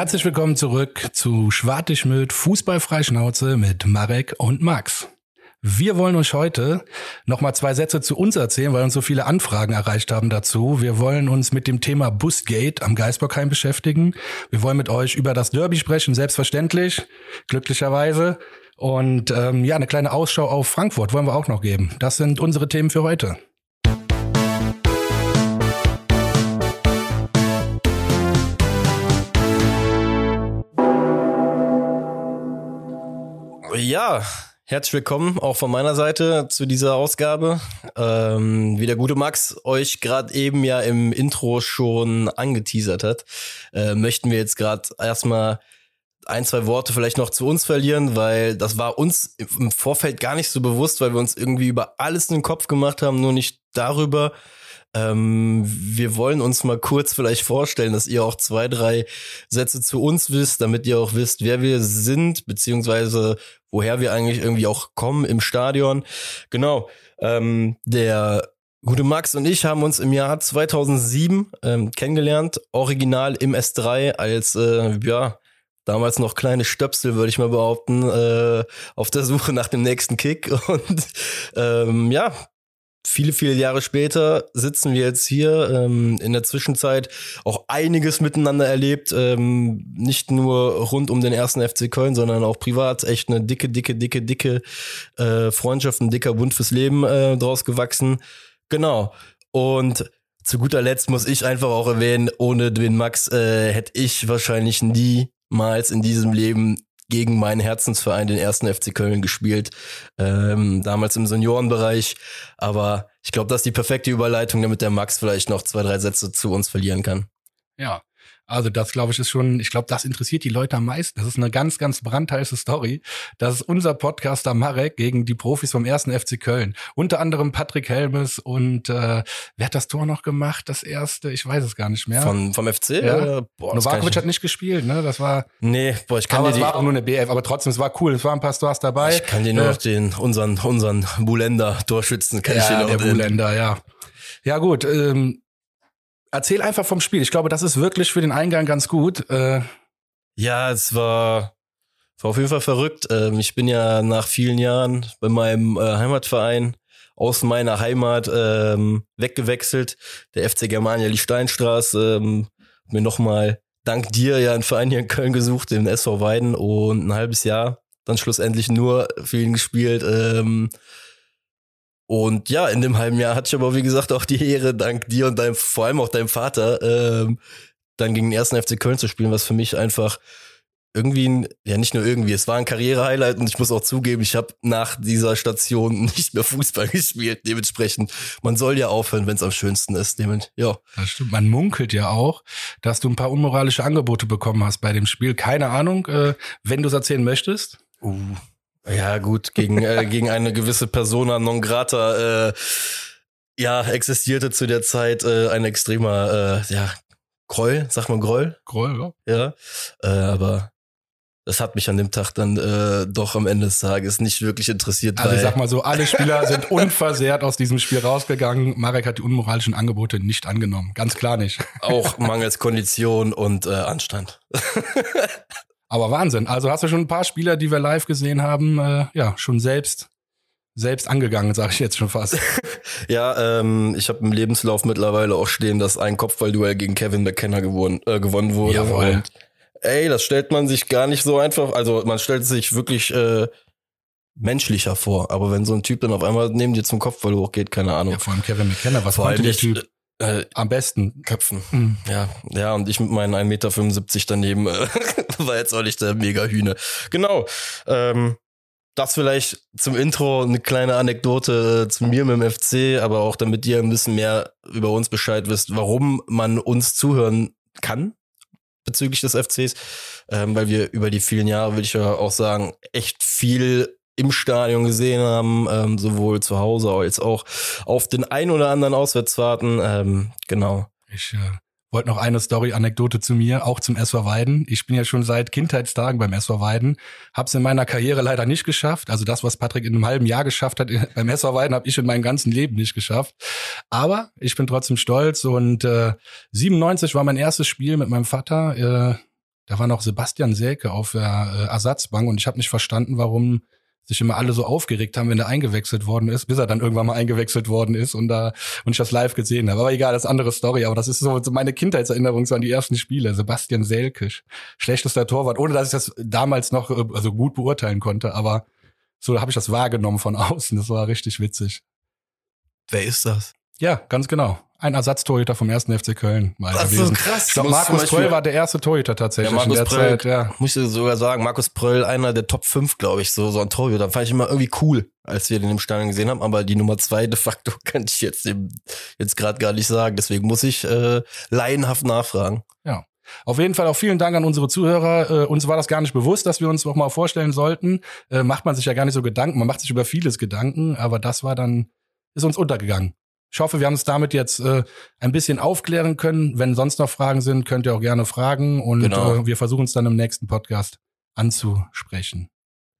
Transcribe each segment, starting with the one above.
Herzlich willkommen zurück zu Schwartig Fußballfreischnauze mit Marek und Max. Wir wollen euch heute noch mal zwei Sätze zu uns erzählen, weil uns so viele Anfragen erreicht haben dazu. Wir wollen uns mit dem Thema Busgate am Geisbockheim beschäftigen. Wir wollen mit euch über das Derby sprechen, selbstverständlich, glücklicherweise. Und ähm, ja, eine kleine Ausschau auf Frankfurt wollen wir auch noch geben. Das sind unsere Themen für heute. Ja, herzlich willkommen auch von meiner Seite zu dieser Ausgabe. Ähm, wie der gute Max euch gerade eben ja im Intro schon angeteasert hat, äh, möchten wir jetzt gerade erstmal ein, zwei Worte vielleicht noch zu uns verlieren, weil das war uns im Vorfeld gar nicht so bewusst, weil wir uns irgendwie über alles in den Kopf gemacht haben, nur nicht darüber, ähm, wir wollen uns mal kurz vielleicht vorstellen, dass ihr auch zwei, drei Sätze zu uns wisst, damit ihr auch wisst, wer wir sind, beziehungsweise woher wir eigentlich irgendwie auch kommen im Stadion. Genau. Ähm, der gute Max und ich haben uns im Jahr 2007 ähm, kennengelernt, original im S3 als, äh, ja, damals noch kleine Stöpsel, würde ich mal behaupten, äh, auf der Suche nach dem nächsten Kick. Und ähm, ja, viele, viele Jahre später sitzen wir jetzt hier. Ähm, in der Zwischenzeit auch einiges miteinander erlebt. Ähm, nicht nur rund um den ersten FC Köln, sondern auch privat. Echt eine dicke, dicke, dicke, dicke äh, Freundschaft, ein dicker Bund fürs Leben äh, draus gewachsen. Genau. Und zu guter Letzt muss ich einfach auch erwähnen, ohne den Max äh, hätte ich wahrscheinlich niemals in diesem Leben gegen meinen Herzensverein, den ersten FC Köln, gespielt. Ähm, damals im Seniorenbereich. Aber ich glaube, das ist die perfekte Überleitung, damit der Max vielleicht noch zwei, drei Sätze zu uns verlieren kann. Ja, also das glaube ich ist schon, ich glaube, das interessiert die Leute am meisten. Das ist eine ganz, ganz brandheiße Story. Das ist unser Podcaster Marek gegen die Profis vom ersten FC Köln. Unter anderem Patrick Helmes und äh, wer hat das Tor noch gemacht? Das erste, ich weiß es gar nicht mehr. Von, vom FC? Ja. Boah, Novakovic hat nicht gespielt, ne? Das war. Nee, boah, ich kann aber dir es war auch nur eine BF, aber trotzdem, es war cool. Es waren ein paar Stars dabei. Ich kann dir nur äh, noch den, unseren, unseren Bulender Torschützen, kann ja, ich dir noch der Bulender, ja. Ja, gut. Ähm, Erzähl einfach vom Spiel. Ich glaube, das ist wirklich für den Eingang ganz gut. Äh ja, es war, war auf jeden Fall verrückt. Ähm, ich bin ja nach vielen Jahren bei meinem äh, Heimatverein aus meiner Heimat ähm, weggewechselt. Der FC Germania Lichtsteinstraße ähm, mir nochmal dank dir ja einen Verein hier in Köln gesucht, den SV Weiden und ein halbes Jahr dann schlussendlich nur für ihn gespielt. Ähm, und ja, in dem halben Jahr hatte ich aber, wie gesagt, auch die Ehre, dank dir und deinem, vor allem auch deinem Vater, ähm, dann gegen den ersten FC Köln zu spielen, was für mich einfach irgendwie, ein, ja nicht nur irgendwie, es war ein Karriere-Highlight und ich muss auch zugeben, ich habe nach dieser Station nicht mehr Fußball gespielt. Dementsprechend, man soll ja aufhören, wenn es am schönsten ist. Dementsprechend, ja. Das stimmt. Man munkelt ja auch, dass du ein paar unmoralische Angebote bekommen hast bei dem Spiel. Keine Ahnung, äh, wenn du es erzählen möchtest. Uh, ja, gut, gegen, äh, gegen eine gewisse Persona non grata, äh, ja, existierte zu der Zeit äh, ein extremer, äh, ja, Groll, sag mal Groll. Groll, ja. Ja, äh, aber das hat mich an dem Tag dann äh, doch am Ende des Tages nicht wirklich interessiert. Also ich sag mal so, alle Spieler sind unversehrt aus diesem Spiel rausgegangen. Marek hat die unmoralischen Angebote nicht angenommen. Ganz klar nicht. Auch mangels Kondition und äh, Anstand. Aber Wahnsinn. Also hast du schon ein paar Spieler, die wir live gesehen haben, äh, ja, schon selbst selbst angegangen, sage ich jetzt schon fast. ja, ähm, ich habe im Lebenslauf mittlerweile auch stehen, dass ein Kopfballduell gegen Kevin McKenna gewonnen, äh, gewonnen wurde. Jawohl. Und ey, das stellt man sich gar nicht so einfach, also man stellt sich wirklich äh, menschlicher vor. Aber wenn so ein Typ dann auf einmal neben dir zum Kopfball hochgeht, keine Ahnung. Ja, vor allem Kevin McKenna, was vor allem der Typ? Äh, am besten. Köpfen. Mhm. Ja, ja, und ich mit meinen 1,75 Meter daneben äh, war jetzt auch nicht der Mega-Hühne. Genau. Ähm, das vielleicht zum Intro eine kleine Anekdote äh, zu mir mit dem FC, aber auch damit ihr ein bisschen mehr über uns Bescheid wisst, warum man uns zuhören kann bezüglich des FCs, ähm, weil wir über die vielen Jahre, würde ich ja auch sagen, echt viel im Stadion gesehen haben, ähm, sowohl zu Hause als auch auf den ein oder anderen Auswärtsfahrten. Ähm, genau. Ich äh, wollte noch eine Story-Anekdote zu mir, auch zum SV Weiden. Ich bin ja schon seit Kindheitstagen beim SV Weiden, hab's in meiner Karriere leider nicht geschafft. Also das, was Patrick in einem halben Jahr geschafft hat beim SV Weiden, habe ich in meinem ganzen Leben nicht geschafft. Aber ich bin trotzdem stolz und äh, 97 war mein erstes Spiel mit meinem Vater. Äh, da war noch Sebastian Selke auf der äh, Ersatzbank und ich habe nicht verstanden, warum sich immer alle so aufgeregt haben, wenn er eingewechselt worden ist, bis er dann irgendwann mal eingewechselt worden ist und da und ich das live gesehen habe. Aber egal, das ist eine andere Story. Aber das ist so, meine Kindheitserinnerung so an die ersten Spiele. Sebastian Selkisch, schlechtester Torwart, ohne dass ich das damals noch äh, also gut beurteilen konnte. Aber so habe ich das wahrgenommen von außen. Das war richtig witzig. Wer ist das? Ja, ganz genau ein Ersatztorhüter vom ersten FC Köln mal das gewesen. Ist so krass. Ich glaube, Markus Pröll war der erste Torhüter tatsächlich ja, Markus in der Pröll, Zeit. Ja. Muss ich sogar sagen, Markus Pröll, einer der Top 5, glaube ich, so, so ein Torhüter. Fand ich immer irgendwie cool, als wir den im Stadion gesehen haben. Aber die Nummer zwei de facto kann ich jetzt, jetzt gerade gar nicht sagen. Deswegen muss ich äh, laienhaft nachfragen. Ja. Auf jeden Fall auch vielen Dank an unsere Zuhörer. Äh, uns war das gar nicht bewusst, dass wir uns noch mal vorstellen sollten. Äh, macht man sich ja gar nicht so Gedanken. Man macht sich über vieles Gedanken, aber das war dann, ist uns untergegangen. Ich hoffe, wir haben es damit jetzt äh, ein bisschen aufklären können. Wenn sonst noch Fragen sind, könnt ihr auch gerne fragen und genau. äh, wir versuchen es dann im nächsten Podcast anzusprechen.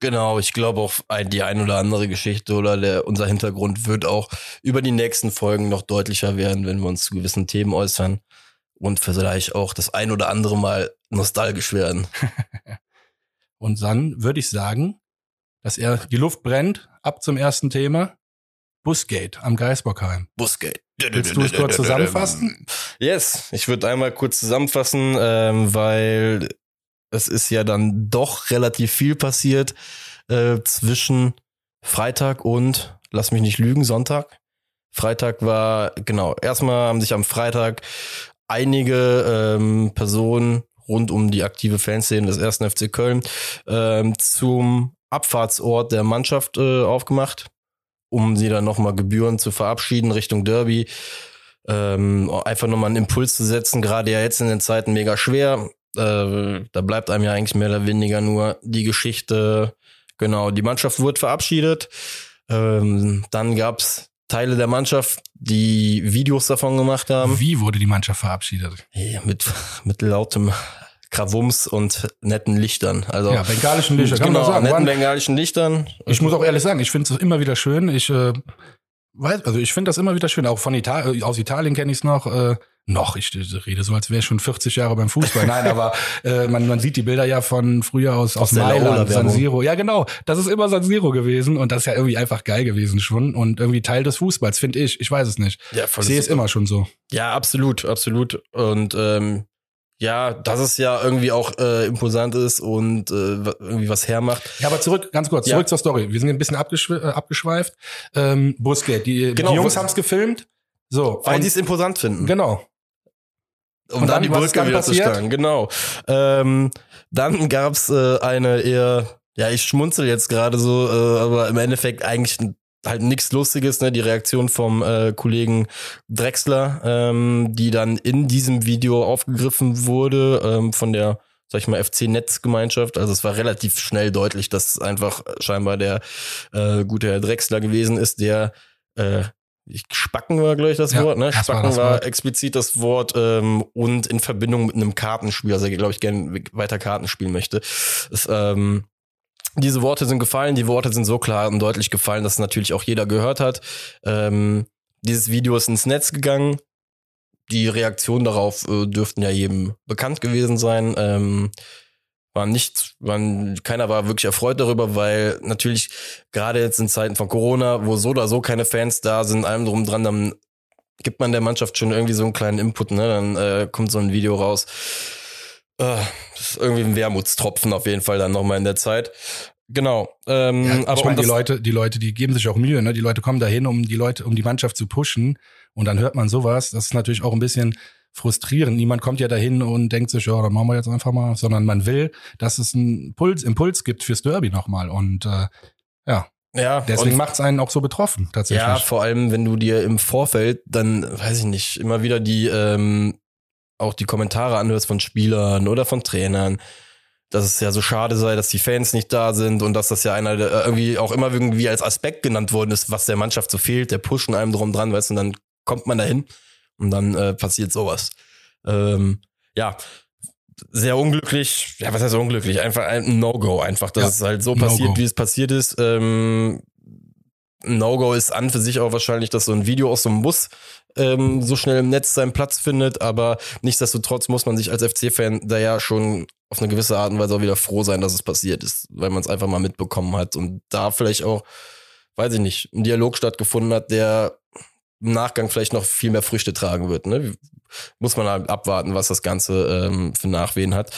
Genau, ich glaube auch die ein oder andere Geschichte oder der, unser Hintergrund wird auch über die nächsten Folgen noch deutlicher werden, wenn wir uns zu gewissen Themen äußern und vielleicht auch das ein oder andere Mal nostalgisch werden. und dann würde ich sagen, dass er die Luft brennt, ab zum ersten Thema. Busgate am Geisbockheim. Busgate. Willst du es kurz zusammenfassen? Yes, ich würde einmal kurz zusammenfassen, ähm, weil es ist ja dann doch relativ viel passiert äh, zwischen Freitag und, lass mich nicht lügen, Sonntag. Freitag war, genau, erstmal haben sich am Freitag einige ähm, Personen rund um die aktive Fanszene des ersten FC Köln ähm, zum Abfahrtsort der Mannschaft äh, aufgemacht um sie dann nochmal Gebühren zu verabschieden Richtung Derby. Ähm, einfach nochmal einen Impuls zu setzen, gerade ja jetzt in den Zeiten mega schwer. Äh, da bleibt einem ja eigentlich mehr oder weniger nur die Geschichte. Genau, die Mannschaft wurde verabschiedet. Ähm, dann gab's Teile der Mannschaft, die Videos davon gemacht haben. Wie wurde die Mannschaft verabschiedet? Ja, mit, mit lautem Krawums und netten Lichtern. Also ja, bengalischen Lichter. Kann genau, man sagen. netten bengalischen Lichtern. Ich muss auch ehrlich sagen, ich finde es immer wieder schön. Ich äh, weiß, also ich finde das immer wieder schön. Auch von Italien, aus Italien kenne ich es noch. Äh, noch, ich rede so, als wäre ich schon 40 Jahre beim Fußball. Nein, aber äh, man, man sieht die Bilder ja von früher aus, aus, aus Mailand, San Siro. Ja, genau. Das ist immer San Siro gewesen und das ist ja irgendwie einfach geil gewesen schon und irgendwie Teil des Fußballs, finde ich. Ich weiß es nicht. Ja, voll ich sehe es immer schon so. Ja, absolut, absolut. Und ähm, ja, dass es ja irgendwie auch äh, imposant ist und äh, irgendwie was hermacht. Ja, aber zurück, ganz kurz, zurück ja. zur Story. Wir sind ein bisschen abgeschwe äh, abgeschweift. Ähm, Busquets, die, genau, die Jungs haben es gefilmt. So, weil sie es imposant finden. Genau. Um und dann, dann die Brücke wieder passiert? zu schlagen, genau. Ähm, dann gab's äh, eine eher, ja, ich schmunzel jetzt gerade so, äh, aber im Endeffekt eigentlich halt nichts Lustiges, ne? Die Reaktion vom äh, Kollegen Drexler, ähm, die dann in diesem Video aufgegriffen wurde ähm, von der, sag ich mal, FC-Netzgemeinschaft. Also es war relativ schnell deutlich, dass es einfach scheinbar der äh, gute Herr Drexler gewesen ist, der äh, Spacken war, glaube ich, das ja, Wort, ne? Spacken war, war explizit das Wort ähm, und in Verbindung mit einem Kartenspiel, also glaube ich, gerne weiter Karten spielen möchte. Es, ähm, diese Worte sind gefallen, die Worte sind so klar und deutlich gefallen, dass natürlich auch jeder gehört hat. Ähm, dieses Video ist ins Netz gegangen. Die Reaktionen darauf äh, dürften ja jedem bekannt gewesen sein. Ähm, war nicht, waren, keiner war wirklich erfreut darüber, weil natürlich gerade jetzt in Zeiten von Corona, wo so oder so keine Fans da sind, allem drum dran, dann gibt man der Mannschaft schon irgendwie so einen kleinen Input, ne? Dann äh, kommt so ein Video raus das ist irgendwie ein Wermutstropfen auf jeden Fall dann nochmal in der Zeit. Genau. Ähm, ja, aber ich meine, um die Leute, die Leute, die geben sich auch Mühe, ne? Die Leute kommen dahin, um die Leute, um die Mannschaft zu pushen. Und dann hört man sowas. Das ist natürlich auch ein bisschen frustrierend. Niemand kommt ja dahin und denkt sich, ja, dann machen wir jetzt einfach mal, sondern man will, dass es einen Puls, Impuls gibt fürs Derby nochmal. Und äh, ja. Ja, deswegen macht es einen auch so betroffen, tatsächlich. Ja, vor allem, wenn du dir im Vorfeld dann, weiß ich nicht, immer wieder die ähm, auch die Kommentare anhörst von Spielern oder von Trainern, dass es ja so schade sei, dass die Fans nicht da sind und dass das ja einer der irgendwie auch immer irgendwie als Aspekt genannt worden ist, was der Mannschaft so fehlt, der pushen einem drum dran, weißt du, und dann kommt man dahin und dann äh, passiert sowas. Ähm, ja, sehr unglücklich, ja, was heißt unglücklich? Einfach ein No-Go, einfach, dass ja, es halt so passiert, wie es passiert ist. Ähm, No-Go ist an für sich auch wahrscheinlich, dass so ein Video aus so einem Bus ähm, so schnell im Netz seinen Platz findet, aber nichtsdestotrotz muss man sich als FC-Fan da ja schon auf eine gewisse Art und Weise auch wieder froh sein, dass es passiert ist, weil man es einfach mal mitbekommen hat und da vielleicht auch, weiß ich nicht, ein Dialog stattgefunden hat, der im Nachgang vielleicht noch viel mehr Früchte tragen wird. Ne? Muss man halt abwarten, was das Ganze ähm, für Nachwehen hat.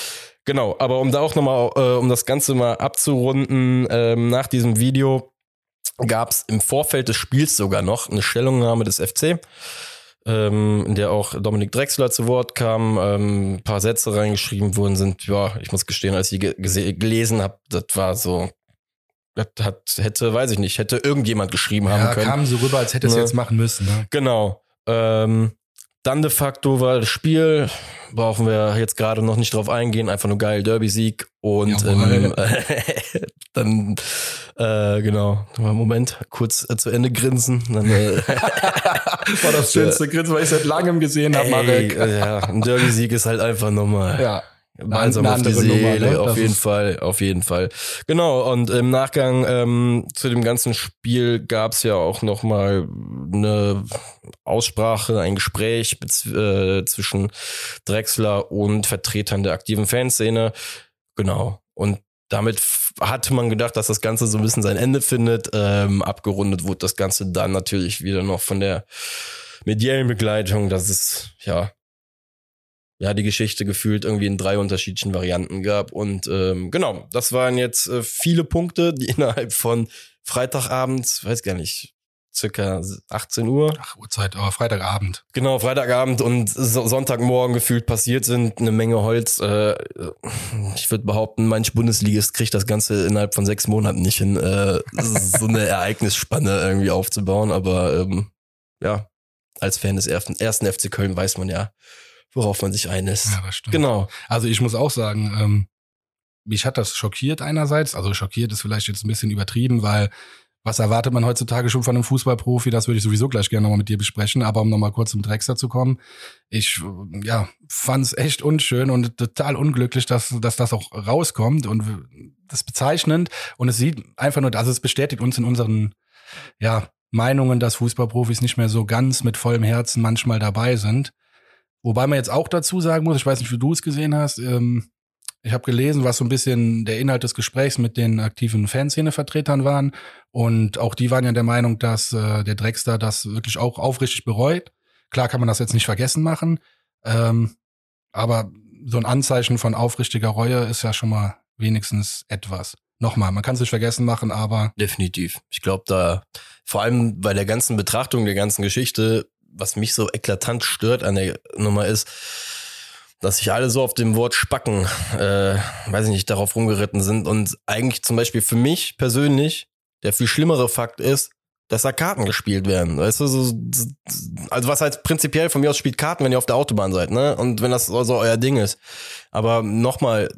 Genau, aber um da auch nochmal, äh, um das Ganze mal abzurunden, ähm, nach diesem Video gab es im Vorfeld des Spiels sogar noch eine Stellungnahme des FC, ähm, in der auch Dominik Drexler zu Wort kam, ähm, ein paar Sätze reingeschrieben worden sind. Ja, ich muss gestehen, als ich die gelesen habe, das war so, das hat, hätte, weiß ich nicht, hätte irgendjemand geschrieben ja, haben können. kam so rüber, als hätte es ne? jetzt machen müssen. Ne? Genau. Ähm, dann de facto war das Spiel, brauchen wir jetzt gerade noch nicht drauf eingehen, einfach nur geil Derby-Sieg und ähm, dann äh, genau, Moment, kurz äh, zu Ende grinsen. Dann, äh, war das schönste Grinsen, was ich seit langem gesehen habe, Marek. Ja, ein Derby-Sieg ist halt einfach nochmal. Ja. Balsam auf die Seele, Nummer, ne? auf jeden Fall, auf jeden Fall. Genau, und im Nachgang ähm, zu dem ganzen Spiel gab's ja auch noch mal eine Aussprache, ein Gespräch äh, zwischen Drexler und Vertretern der aktiven Fanszene. Genau, und damit hatte man gedacht, dass das Ganze so ein bisschen sein Ende findet. Ähm, abgerundet wurde das Ganze dann natürlich wieder noch von der mediellen Begleitung, dass es ja ja, die Geschichte gefühlt irgendwie in drei unterschiedlichen Varianten gab. Und ähm, genau, das waren jetzt äh, viele Punkte, die innerhalb von Freitagabend, weiß gar nicht, circa 18 Uhr. Ach, Uhrzeit, aber Freitagabend. Genau, Freitagabend und so Sonntagmorgen gefühlt passiert sind. Eine Menge Holz. Äh, ich würde behaupten, manch Bundesligist kriegt das Ganze innerhalb von sechs Monaten nicht hin, äh, so eine Ereignisspanne irgendwie aufzubauen. Aber ähm, ja, als Fan des ersten, ersten FC Köln weiß man ja, worauf man sich einlässt. Ja, das stimmt. Genau. Also ich muss auch sagen, ähm, mich hat das schockiert einerseits. Also schockiert ist vielleicht jetzt ein bisschen übertrieben, weil was erwartet man heutzutage schon von einem Fußballprofi? Das würde ich sowieso gleich gerne nochmal mit dir besprechen. Aber um nochmal kurz zum Drexler zu kommen, ich ja fand es echt unschön und total unglücklich, dass, dass das auch rauskommt und das ist bezeichnend. Und es sieht einfach nur, also es bestätigt uns in unseren ja, Meinungen, dass Fußballprofis nicht mehr so ganz mit vollem Herzen manchmal dabei sind. Wobei man jetzt auch dazu sagen muss, ich weiß nicht, wie du es gesehen hast, ähm, ich habe gelesen, was so ein bisschen der Inhalt des Gesprächs mit den aktiven Fanszene-Vertretern waren. Und auch die waren ja der Meinung, dass äh, der Drexler das wirklich auch aufrichtig bereut. Klar kann man das jetzt nicht vergessen machen. Ähm, aber so ein Anzeichen von aufrichtiger Reue ist ja schon mal wenigstens etwas. Nochmal, man kann es nicht vergessen machen, aber. Definitiv. Ich glaube, da, vor allem bei der ganzen Betrachtung der ganzen Geschichte, was mich so eklatant stört an der Nummer ist, dass sich alle so auf dem Wort Spacken, äh, weiß ich nicht, darauf rumgeritten sind und eigentlich zum Beispiel für mich persönlich der viel schlimmere Fakt ist, dass da Karten gespielt werden. Weißt du, so, also was halt prinzipiell von mir aus spielt Karten, wenn ihr auf der Autobahn seid, ne? Und wenn das so euer Ding ist. Aber nochmal,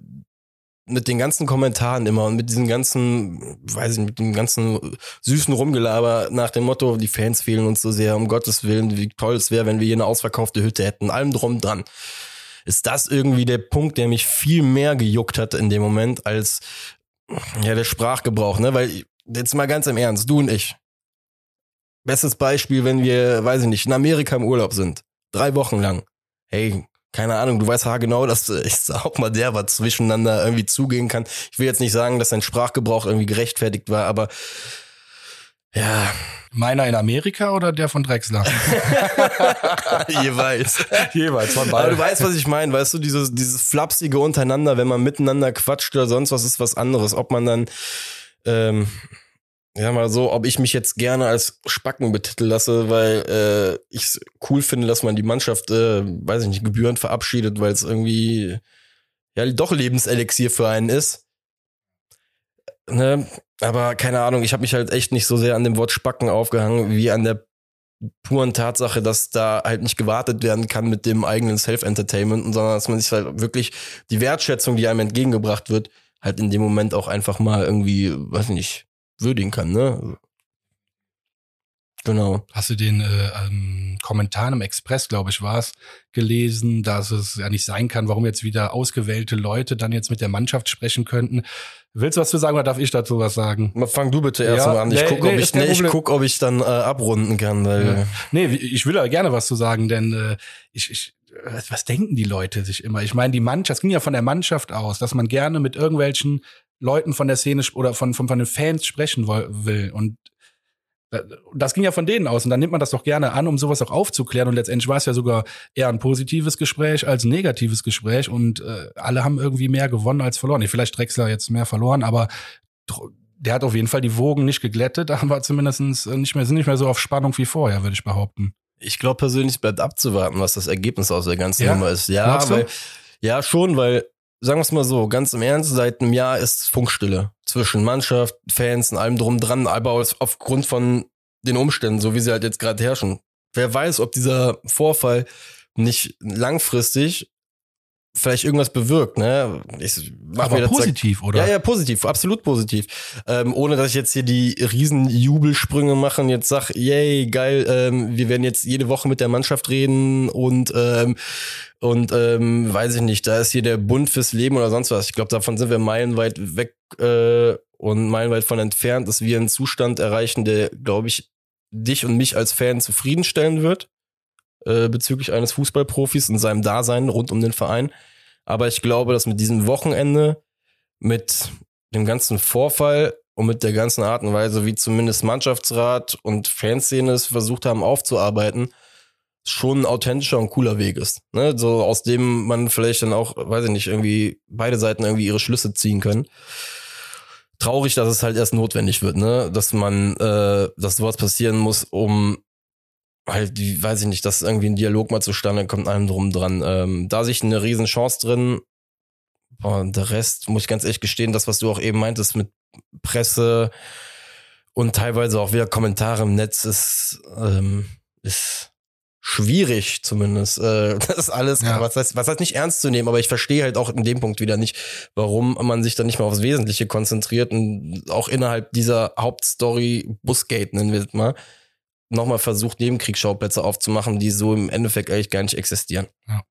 mit den ganzen Kommentaren immer und mit diesem ganzen, weiß ich, mit dem ganzen süßen Rumgelaber nach dem Motto, die Fans fehlen uns so sehr, um Gottes Willen, wie toll es wäre, wenn wir hier eine ausverkaufte Hütte hätten, allem drum dran. Ist das irgendwie der Punkt, der mich viel mehr gejuckt hat in dem Moment, als ja der Sprachgebrauch, ne? Weil, jetzt mal ganz im Ernst, du und ich. Bestes Beispiel, wenn wir, weiß ich nicht, in Amerika im Urlaub sind. Drei Wochen lang. Hey, keine Ahnung, du weißt genau, dass ich auch mal der was zwischeneinander irgendwie zugehen kann. Ich will jetzt nicht sagen, dass sein Sprachgebrauch irgendwie gerechtfertigt war, aber ja. Meiner in Amerika oder der von Drexler? Jeweils. Jeweils von beiden. Aber du weißt, was ich meine, weißt du, dieses, dieses flapsige untereinander, wenn man miteinander quatscht oder sonst was, ist was anderes. Ob man dann, ähm, ja mal so, ob ich mich jetzt gerne als Spacken betiteln lasse, weil äh, ich es cool finde, dass man die Mannschaft, äh, weiß ich nicht, gebührend verabschiedet, weil es irgendwie ja doch Lebenselixier für einen ist. Ne? Aber keine Ahnung, ich habe mich halt echt nicht so sehr an dem Wort Spacken aufgehangen, wie an der puren Tatsache, dass da halt nicht gewartet werden kann mit dem eigenen Self-Entertainment, sondern dass man sich halt wirklich die Wertschätzung, die einem entgegengebracht wird, halt in dem Moment auch einfach mal irgendwie, weiß ich nicht, würdigen kann, ne? Genau. Hast du den äh, ähm, Kommentar im Express, glaube ich, war es, gelesen, dass es ja nicht sein kann, warum jetzt wieder ausgewählte Leute dann jetzt mit der Mannschaft sprechen könnten. Willst du was zu sagen oder darf ich dazu was sagen? Fang du bitte erst ja, mal an. Ich nee, guck, nee, ob ich, nee, ich guck, ob ich dann äh, abrunden kann. Weil ja. Nee, ich will da gerne was zu sagen, denn äh, ich, ich, was denken die Leute sich immer? Ich meine, die Mannschaft, es ging ja von der Mannschaft aus, dass man gerne mit irgendwelchen Leuten von der Szene oder von, von, von den Fans sprechen will. Und das ging ja von denen aus und dann nimmt man das doch gerne an, um sowas auch aufzuklären und letztendlich war es ja sogar eher ein positives Gespräch als ein negatives Gespräch und äh, alle haben irgendwie mehr gewonnen als verloren. Vielleicht Drexler jetzt mehr verloren, aber der hat auf jeden Fall die Wogen nicht geglättet, aber zumindest nicht mehr, sind nicht mehr so auf Spannung wie vorher, würde ich behaupten. Ich glaube persönlich bleibt abzuwarten, was das Ergebnis aus der ganzen ja? Nummer ist. Ja, weil, ja, schon, weil sagen wir es mal so, ganz im Ernst, seit einem Jahr ist Funkstille zwischen Mannschaft, Fans und allem drum dran, aber aufgrund von den Umständen, so wie sie halt jetzt gerade herrschen. Wer weiß, ob dieser Vorfall nicht langfristig vielleicht irgendwas bewirkt, ne? Ich mach Aber mir positiv, oder? Ja, ja, positiv, absolut positiv. Ähm, ohne dass ich jetzt hier die riesen Jubelsprünge mache und jetzt sag, yay, geil, ähm, wir werden jetzt jede Woche mit der Mannschaft reden und ähm, und ähm, weiß ich nicht, da ist hier der Bund fürs Leben oder sonst was. Ich glaube, davon sind wir meilenweit weg äh, und meilenweit von entfernt, dass wir einen Zustand erreichen, der, glaube ich, dich und mich als Fan zufriedenstellen wird äh, bezüglich eines Fußballprofis und seinem Dasein rund um den Verein. Aber ich glaube, dass mit diesem Wochenende, mit dem ganzen Vorfall und mit der ganzen Art und Weise, wie zumindest Mannschaftsrat und Fanszene es versucht haben aufzuarbeiten, schon ein authentischer und cooler Weg ist. Ne? So aus dem man vielleicht dann auch, weiß ich nicht, irgendwie beide Seiten irgendwie ihre Schlüsse ziehen können. Traurig, dass es halt erst notwendig wird, ne? Dass man, äh, dass sowas passieren muss, um halt, die, weiß ich nicht, dass irgendwie ein Dialog mal zustande kommt, allem drum dran. Ähm, da sich eine riesen Chance drin. Und der Rest, muss ich ganz ehrlich gestehen, das, was du auch eben meintest mit Presse und teilweise auch wieder Kommentare im Netz ist, ähm, ist schwierig zumindest. Äh, das ist alles, ja. was, heißt, was heißt nicht ernst zu nehmen, aber ich verstehe halt auch in dem Punkt wieder nicht, warum man sich dann nicht mehr aufs Wesentliche konzentriert und auch innerhalb dieser Hauptstory Busgate nennen wir es mal, nochmal versucht, Nebenkriegsschauplätze aufzumachen, die so im Endeffekt eigentlich gar nicht existieren. Ja.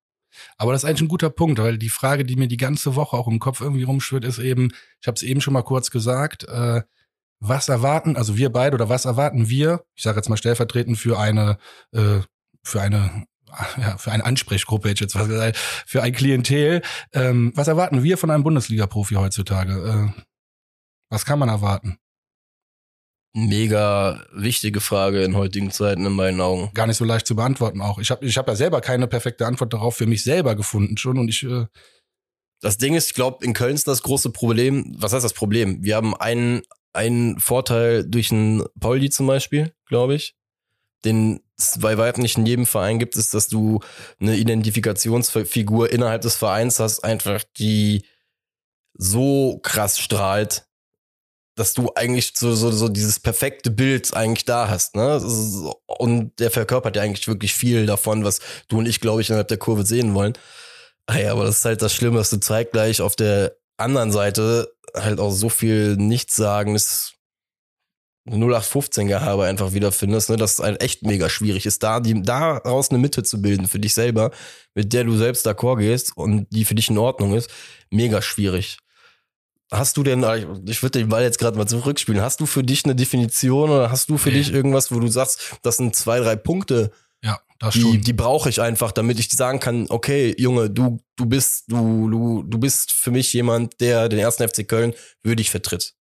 Aber das ist eigentlich ein guter Punkt, weil die Frage, die mir die ganze Woche auch im Kopf irgendwie rumschwirrt, ist eben, ich habe es eben schon mal kurz gesagt, äh, was erwarten, also wir beide oder was erwarten wir, ich sage jetzt mal stellvertretend für eine, äh, für eine ja, für eine Ansprechgruppe hätte ich jetzt was gesagt, für ein Klientel. Ähm, was erwarten wir von einem Bundesliga-Profi heutzutage? Äh, was kann man erwarten? Mega wichtige Frage in heutigen Zeiten in meinen Augen. Gar nicht so leicht zu beantworten auch. Ich habe ich hab ja selber keine perfekte Antwort darauf für mich selber gefunden schon und ich äh das Ding ist, ich glaube, in Köln ist das große Problem. Was heißt das Problem? Wir haben einen, einen Vorteil durch einen Pauli zum Beispiel, glaube ich, den es bei weitem nicht in jedem Verein gibt, ist, dass du eine Identifikationsfigur innerhalb des Vereins hast, einfach die so krass strahlt, dass du eigentlich so, so, so dieses perfekte Bild eigentlich da hast, ne? Und der verkörpert ja eigentlich wirklich viel davon, was du und ich, glaube ich, innerhalb der Kurve sehen wollen. Ah ja, aber das ist halt das Schlimme, dass du zeitgleich auf der anderen Seite halt auch so viel Nichtssagendes 0815 Gehabe einfach wiederfindest, ne, dass es halt echt mega schwierig ist, da die, daraus eine Mitte zu bilden für dich selber, mit der du selbst d'accord gehst und die für dich in Ordnung ist, mega schwierig. Hast du denn, ich würde den Ball jetzt gerade mal zurückspielen, hast du für dich eine Definition oder hast du für nee. dich irgendwas, wo du sagst, das sind zwei, drei Punkte, ja, das die, schon. die brauche ich einfach, damit ich sagen kann, okay, Junge, du, du bist, du, du, du bist für mich jemand, der den ersten FC Köln würdig vertritt.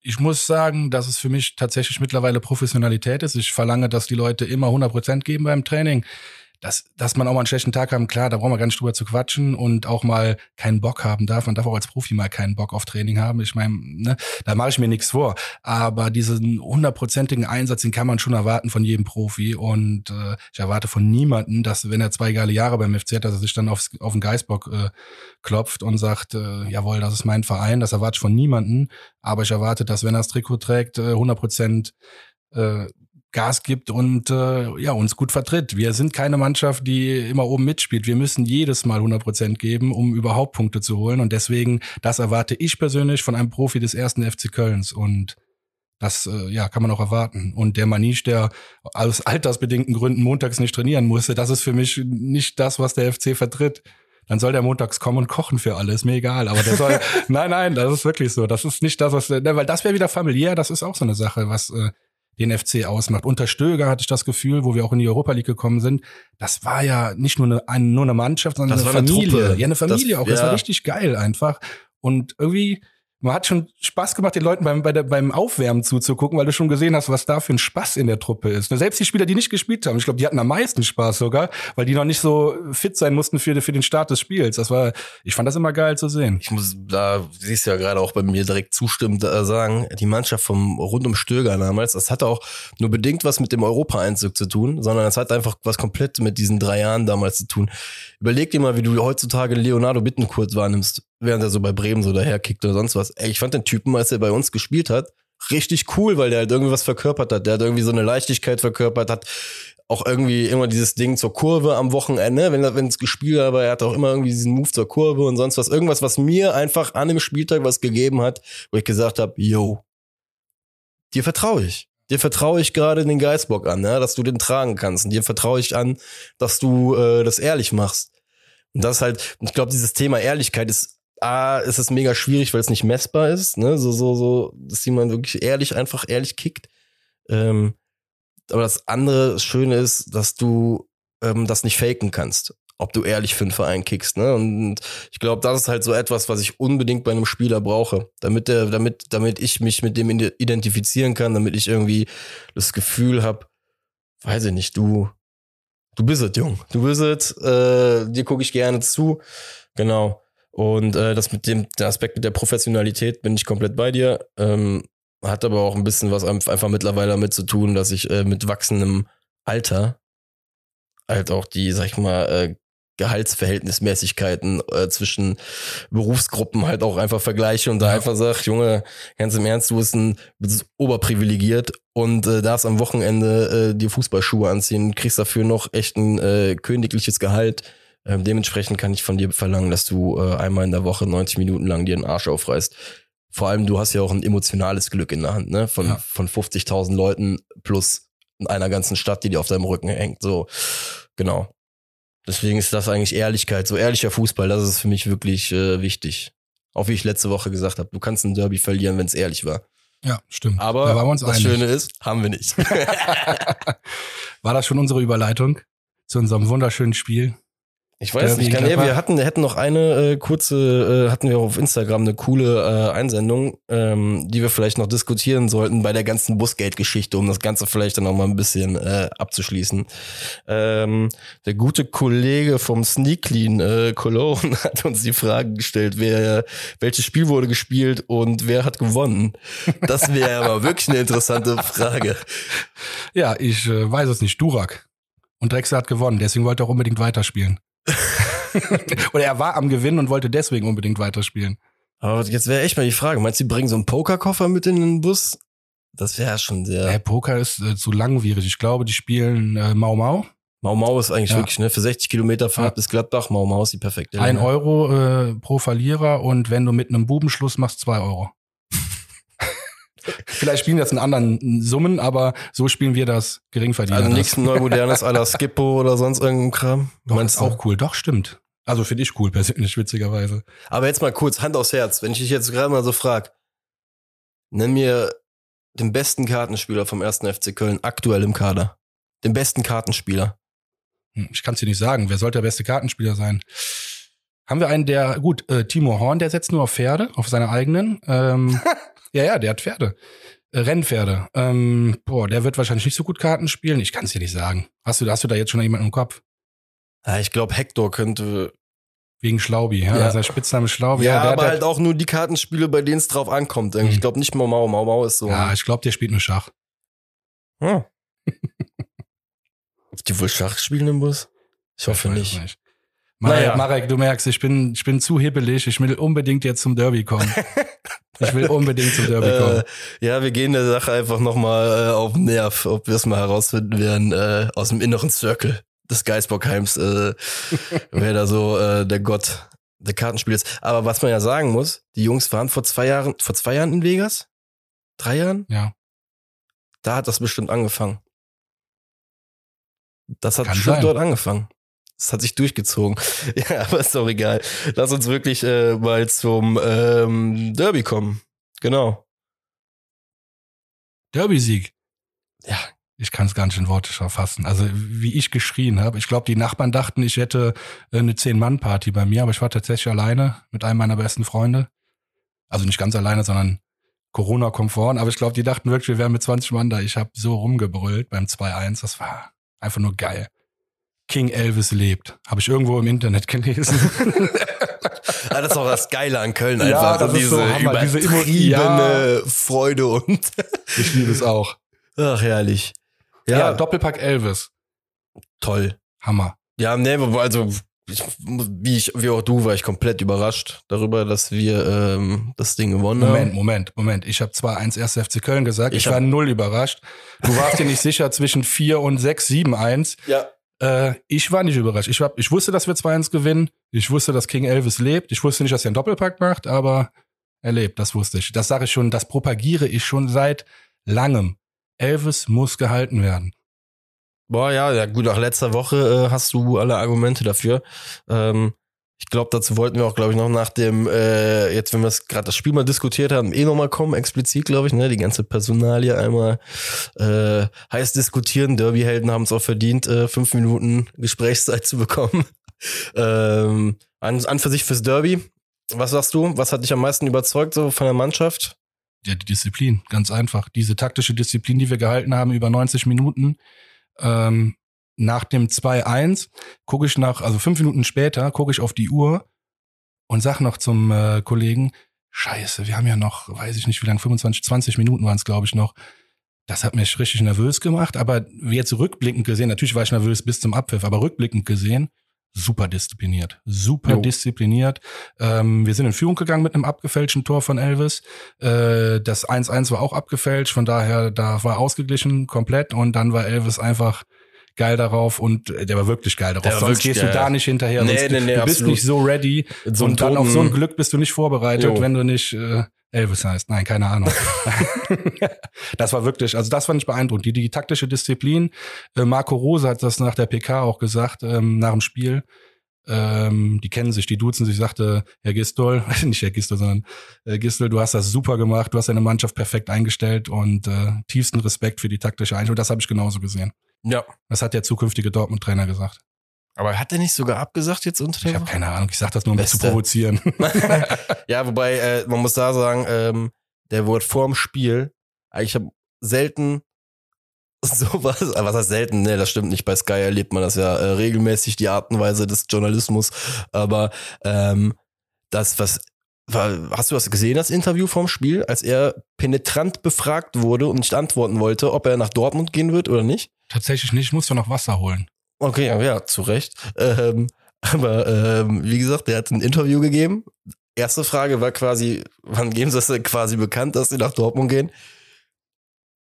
Ich muss sagen, dass es für mich tatsächlich mittlerweile Professionalität ist. Ich verlange, dass die Leute immer 100 Prozent geben beim Training dass, dass man auch mal einen schlechten Tag haben, klar, da brauchen wir gar nicht drüber zu quatschen und auch mal keinen Bock haben darf. Man darf auch als Profi mal keinen Bock auf Training haben. Ich meine, ne, da mache ich mir nichts vor. Aber diesen hundertprozentigen Einsatz, den kann man schon erwarten von jedem Profi. Und äh, ich erwarte von niemanden, dass, wenn er zwei geile Jahre beim FC hat, dass er sich dann aufs, auf den Geißbock äh, klopft und sagt, äh, jawohl, das ist mein Verein. Das erwarte ich von niemanden. Aber ich erwarte, dass, wenn er das Trikot trägt, äh, 100 Prozent äh, Gas gibt und äh, ja uns gut vertritt. Wir sind keine Mannschaft, die immer oben mitspielt. Wir müssen jedes Mal 100 Prozent geben, um überhaupt Punkte zu holen. Und deswegen, das erwarte ich persönlich von einem Profi des ersten FC Kölns. Und Das äh, ja, kann man auch erwarten. Und der Manisch, der aus altersbedingten Gründen montags nicht trainieren musste, das ist für mich nicht das, was der FC vertritt. Dann soll der montags kommen und kochen für alle, ist mir egal. Aber der soll, nein, nein, das ist wirklich so. Das ist nicht das, was, ne, weil das wäre wieder familiär, das ist auch so eine Sache, was äh, den FC ausmacht. Unter Stöger hatte ich das Gefühl, wo wir auch in die Europa League gekommen sind, das war ja nicht nur eine, eine nur eine Mannschaft, sondern Das eine war eine Familie. Truppe. ja, eine Familie Das- auch. Das ja. war richtig geil einfach. Und irgendwie, man hat schon Spaß gemacht, den Leuten beim, bei der, beim Aufwärmen zuzugucken, weil du schon gesehen hast, was da für ein Spaß in der Truppe ist. Selbst die Spieler, die nicht gespielt haben, ich glaube, die hatten am meisten Spaß sogar, weil die noch nicht so fit sein mussten für, für den Start des Spiels. Das war, ich fand das immer geil zu sehen. Ich muss da, siehst du ja gerade auch bei mir direkt zustimmend äh, sagen, die Mannschaft vom rund um Stöger damals, das hatte auch nur bedingt was mit dem Europa-Einzug zu tun, sondern es hat einfach was komplett mit diesen drei Jahren damals zu tun. Überleg dir mal, wie du heutzutage Leonardo Bittencourt wahrnimmst, während er so bei Bremen so daherkickt oder sonst was. Ey, ich fand den Typen, als er bei uns gespielt hat, richtig cool, weil der halt irgendwie was verkörpert hat. Der hat irgendwie so eine Leichtigkeit verkörpert, hat auch irgendwie immer dieses Ding zur Kurve am Wochenende, wenn wenn es gespielt hat, aber er hat auch immer irgendwie diesen Move zur Kurve und sonst was. Irgendwas, was mir einfach an dem Spieltag was gegeben hat, wo ich gesagt habe, yo, dir vertraue ich. Dir vertraue ich gerade den Geistbock an, ja, dass du den tragen kannst. Und dir vertraue ich an, dass du äh, das ehrlich machst. Und das halt, ich glaube, dieses Thema Ehrlichkeit ist A, ist es mega schwierig, weil es nicht messbar ist, ne? So, so, so, dass jemand wirklich ehrlich, einfach ehrlich kickt. Ähm, aber das andere Schöne ist, dass du ähm, das nicht faken kannst, ob du ehrlich für einen Verein kickst. Ne? Und ich glaube, das ist halt so etwas, was ich unbedingt bei einem Spieler brauche, damit der, damit, damit ich mich mit dem ide- identifizieren kann, damit ich irgendwie das Gefühl habe, weiß ich nicht, du, du bist es, Jung, du bist es, äh, dir gucke ich gerne zu, genau. Und äh, das mit dem der Aspekt mit der Professionalität bin ich komplett bei dir. Ähm, hat aber auch ein bisschen was einf- einfach mittlerweile damit zu tun, dass ich äh, mit wachsendem Alter halt auch die, sag ich mal, äh, Gehaltsverhältnismäßigkeiten äh, zwischen Berufsgruppen halt auch einfach vergleiche und da Ja. einfach sag, Junge, ganz im Ernst, du bist ein bist oberprivilegiert und äh, darfst am Wochenende äh, dir Fußballschuhe anziehen, kriegst dafür noch echt ein äh, königliches Gehalt. Ähm, dementsprechend kann ich von dir verlangen, dass du äh, einmal in der Woche 90 Minuten lang dir den Arsch aufreißt. Vor allem, du hast ja auch ein emotionales Glück in der Hand, ne? Von, Ja. von 50.000 Leuten plus einer ganzen Stadt, die dir auf deinem Rücken hängt. So, genau. Deswegen ist das eigentlich Ehrlichkeit, so ehrlicher Fußball, das ist für mich wirklich äh, wichtig. Auch wie ich letzte Woche gesagt habe, du kannst ein Derby verlieren, wenn es ehrlich war. Ja, stimmt. Aber da das einig. Schöne ist, haben wir nicht. War das schon unsere Überleitung zu unserem wunderschönen Spiel? Ich weiß Derby nicht, kann, ja, wir hatten, hätten noch eine äh, kurze, äh, hatten wir auf Instagram eine coole äh, Einsendung, ähm, die wir vielleicht noch diskutieren sollten bei der ganzen Busgate-Geschichte, um das Ganze vielleicht dann noch mal ein bisschen äh, abzuschließen. Ähm, der gute Kollege vom Sneak Clean, äh, Cologne, hat uns die Frage gestellt, wer, welches Spiel wurde gespielt und wer hat gewonnen. Das wäre aber wirklich eine interessante Frage. Ja, ich äh, weiß es nicht. Durak. Und Drexler hat gewonnen, deswegen wollte er auch unbedingt weiterspielen. Oder er war am Gewinnen und wollte deswegen unbedingt weiterspielen. Aber jetzt wäre echt mal die Frage, meinst du, die bringen so einen Pokerkoffer mit in den Bus? Das wäre schon sehr. Äh, Poker ist äh, zu langwierig. Ich glaube, die spielen äh, Mau Mau. Mau Mau ist eigentlich Ja. wirklich, ne, für 60 Kilometer Fahrt Ja. bis Gladbach, Mau Mau ist die perfekte. Ein. Euro äh, pro Verlierer und wenn du mit einem Bubenschluss machst, zwei Euro. Vielleicht spielen das in anderen Summen, aber so spielen wir das Geringverdiener. Also nichts Neumodernes à la Skippo oder sonst irgendein Kram. Doch, Meinst ist du? auch cool. Doch, stimmt. Also finde ich cool, persönlich, witzigerweise. Aber jetzt mal kurz, Hand aufs Herz, wenn ich dich jetzt gerade mal so frag, nenn mir den besten Kartenspieler vom ersten FC Köln aktuell im Kader. Den besten Kartenspieler. Hm, Ich kann es dir nicht sagen. Wer sollte der beste Kartenspieler sein? Haben wir einen, der, gut, äh, Timo Horn, der setzt nur auf Pferde, auf seine eigenen. Ähm, ja, ja, der hat Pferde. Äh, Rennpferde. Ähm, boah, der wird wahrscheinlich nicht so gut Karten spielen. Ich kann es dir nicht sagen. Hast du, hast du da jetzt schon jemanden im Kopf? Ja, ich glaube, Hector könnte. Wegen Schlaubi, ja. Ja. Sein Spitzname Schlaubi. Ja, der, aber der, halt auch nur die Kartenspiele, bei denen es drauf ankommt. Hm. Ich glaube nicht Mau Mau. Mau Mau ist so. ja, ich glaube, der spielt nur Schach. Hm. die wohl Schach spielen im Bus? Ich hoffe weiß nicht. es Marek, Naja. Marek, du merkst, ich bin, ich bin zu hibbelig. Ich will unbedingt jetzt zum Derby kommen. Ich will unbedingt zum Derby kommen. Äh, ja, wir gehen der Sache einfach nochmal äh, auf den Nerv, ob wir es mal herausfinden werden, äh, aus dem inneren Circle des Geisbockheims, äh, wer da so äh, der Gott der Kartenspiel ist. Aber was man ja sagen muss, die Jungs waren vor zwei Jahren, vor zwei Jahren in Vegas? Drei Jahren? Ja. Da hat das bestimmt angefangen. Das hat Kann bestimmt sein. dort angefangen. Das hat sich durchgezogen. Ja, aber ist doch egal. Lass uns wirklich äh, mal zum ähm, Derby kommen. Genau. Derby-Sieg. Ja. Ich kann es gar nicht in Worte verfassen. Also wie ich geschrien habe. Ich glaube, die Nachbarn dachten, ich hätte äh, eine Zehn-Mann-Party bei mir, aber ich war tatsächlich alleine mit einem meiner besten Freunde. Also nicht ganz alleine, sondern Corona-konform. Aber ich glaube, die dachten wirklich, wir wären mit 20 Mann da. Ich habe so rumgebrüllt beim 2-1. Das war einfach nur geil. King Elvis lebt. Habe ich irgendwo im Internet gelesen. Ah, das ist auch das Geile an Köln Ja, einfach. das ist diese so Hammer, diese übertriebene Freude und ich liebe es auch. ach herrlich. Ja, Ja, Doppelpack Elvis. toll. Hammer. Ja, nee, also ich, wie ich, wie auch du, war ich komplett überrascht darüber, dass wir ähm, das Ding gewonnen Moment, haben. Moment, Moment. Ich habe zwar 1 1. FC Köln gesagt, ich, Ich war null überrascht. Du warst dir nicht sicher zwischen 4 und 6, 7, 1. Ja. Äh, ich war nicht überrascht. Ich, hab, ich wusste, dass wir 2-1 gewinnen. Ich wusste, dass King Elvis lebt. Ich wusste nicht, dass er einen Doppelpack macht, aber er lebt, das wusste ich. Das sage ich schon, das propagiere ich schon seit langem. Elvis muss gehalten werden. Boah, ja, ja, gut, nach letzter Woche äh, hast du alle Argumente dafür. Ähm, ich glaube, dazu wollten wir auch, glaube ich, noch nach dem, äh, jetzt, wenn wir gerade das Spiel mal diskutiert haben, eh nochmal kommen, explizit, glaube ich, ne, die ganze Personalie einmal äh, heiß diskutieren. Derby-Helden haben es auch verdient, äh, fünf Minuten Gesprächszeit zu bekommen. ähm, an, an für sich fürs Derby. Was sagst du? Was hat dich am meisten überzeugt, so von der Mannschaft? Ja, die Disziplin, ganz einfach. Diese taktische Disziplin, die wir gehalten haben über 90 Minuten. Ähm, nach dem 2-1 gucke ich nach, also fünf Minuten später, gucke ich auf die Uhr und sag noch zum äh, Kollegen, scheiße, wir haben ja noch, weiß ich nicht wie lange, 25, 20 Minuten waren es, glaube ich, noch. Das hat mich richtig nervös gemacht, aber jetzt rückblickend gesehen, natürlich war ich nervös bis zum Abpfiff, aber rückblickend gesehen, super diszipliniert. Super Jo. diszipliniert. Ähm, wir sind in Führung gegangen mit einem abgefälschten Tor von Elvis. Äh, das 1-1 war auch abgefälscht, von daher, da war ausgeglichen komplett und dann war Elvis einfach geil darauf und der war wirklich geil darauf. Der Sonst wirklich gehst geil. du da nicht hinterher. Nee, sonst, nee, nee, du bist absolut. nicht so ready so und dann auf so ein Glück bist du nicht vorbereitet, Jo. wenn du nicht äh, Elvis heißt. Nein, keine Ahnung. das war wirklich, also das fand ich beeindruckend. Die, die taktische Disziplin. Äh, Marco Rose hat das nach der PK auch gesagt, ähm, nach dem Spiel. Ähm, die kennen sich, die duzen sich, sagte Herr Gistol, nicht Herr Gistol, sondern äh, Gistol, du hast das super gemacht, du hast deine Mannschaft perfekt eingestellt und äh, tiefsten Respekt für die taktische Einstellung. Das habe ich genauso gesehen. Ja. Das hat der zukünftige Dortmund-Trainer gesagt. Aber hat er nicht sogar abgesagt jetzt unter der Ich habe keine Ahnung, ich sag das nur, um dich zu provozieren. ja, wobei, äh, man muss da sagen, ähm, der wurde vorm Spiel, ich habe selten sowas, äh, was heißt selten, ne, das stimmt nicht, bei Sky erlebt man das ja äh, regelmäßig, die Art und Weise des Journalismus, aber ähm, das, was, war, hast du das gesehen, das Interview vorm Spiel, als er penetrant befragt wurde und nicht antworten wollte, ob er nach Dortmund gehen wird oder nicht? Tatsächlich nicht, ich muss doch noch Wasser holen. Okay, ja, ja zu Recht. Ähm, aber ähm, wie gesagt, der hat ein Interview gegeben. Erste Frage war quasi, wann geben sie das quasi bekannt, dass sie nach Dortmund gehen?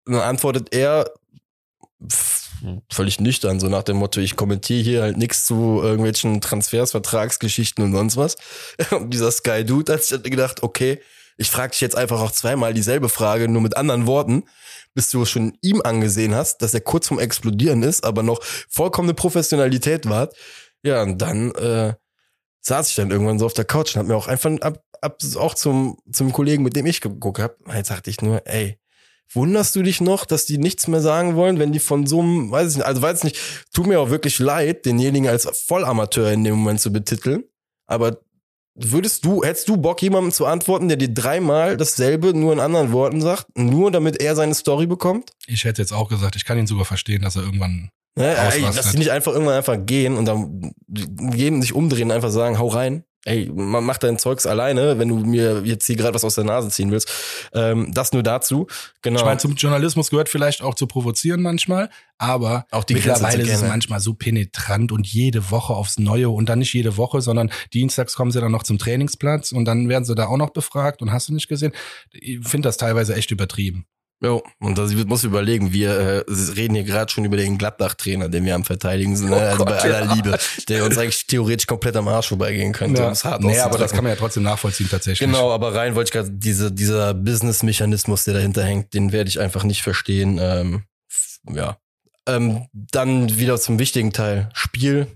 Und dann antwortet er völlig nüchtern, so nach dem Motto, ich kommentiere hier halt nichts zu irgendwelchen Transfers, Vertragsgeschichten und sonst was. Und dieser Sky Dude hat sich gedacht, okay, ich frage dich jetzt einfach auch zweimal dieselbe Frage, nur mit anderen Worten, bis du es schon ihm angesehen hast, dass er kurz vorm Explodieren ist, aber noch vollkommene Professionalität war. Ja, und dann äh, saß ich dann irgendwann so auf der Couch und hab mir auch einfach ab, ab auch zum, zum Kollegen, mit dem ich geguckt hab, jetzt sagte ich nur, ey, wunderst du dich noch, dass die nichts mehr sagen wollen, wenn die von so einem, weiß ich nicht, also weiß nicht, tut mir auch wirklich leid, denjenigen als Vollamateur in dem Moment zu betiteln, aber würdest du, hättest du Bock, jemandem zu antworten, der dir dreimal dasselbe nur in anderen Worten sagt, nur damit er seine Story bekommt? Ich hätte jetzt auch gesagt, ich kann ihn sogar verstehen, dass er irgendwann. Ne? Ey, dass die nicht einfach irgendwann einfach gehen und dann gehen, sich umdrehen und einfach sagen, hau rein. Ey, man macht dein Zeugs alleine, wenn du mir jetzt hier gerade was aus der Nase ziehen willst. Ähm, das nur dazu. Genau. Ich meine, zum Journalismus gehört vielleicht auch zu provozieren manchmal, aber Auch die mittlerweile ist es kennen. manchmal so penetrant und jede Woche aufs Neue und dann nicht jede Woche, sondern dienstags kommen sie dann noch zum Trainingsplatz und dann werden sie da auch noch befragt und hast du nicht gesehen? Ich finde das teilweise echt übertrieben. Ja, und da muss ich überlegen, wir äh, reden hier gerade schon über den Gladbach-Trainer, den wir am Verteidigen sind, ne? oh also Gott, bei aller ja. Liebe, der uns eigentlich theoretisch komplett am Arsch vorbeigehen könnte. Ja. Hart nee, aber das kann man ja trotzdem nachvollziehen tatsächlich. Genau, aber rein wollte ich gerade, diese, dieser Business-Mechanismus, der dahinter hängt, den werde ich einfach nicht verstehen. Ähm, ja. Ähm, dann wieder zum wichtigen Teil, Spiel.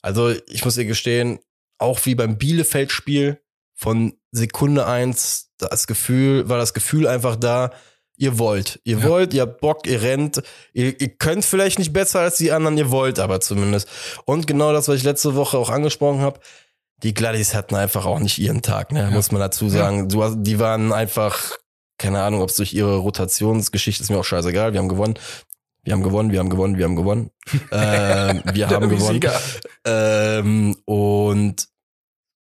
Also ich muss dir gestehen, auch wie beim Bielefeld-Spiel von Sekunde eins, das Gefühl, war das Gefühl einfach da, ihr wollt. Ihr ja. wollt, ihr habt Bock, ihr rennt. Ihr, ihr könnt vielleicht nicht besser als die anderen, ihr wollt aber zumindest. Und genau das, was ich letzte Woche auch angesprochen habe, die Gladys hatten einfach auch nicht ihren Tag, ne? Ja. muss man dazu sagen. Du, die waren einfach, keine Ahnung, ob es durch ihre Rotationsgeschichte ist mir auch scheißegal. Wir haben gewonnen. Wir haben gewonnen, wir haben gewonnen, wir haben gewonnen. ähm, wir haben gewonnen. Ähm, und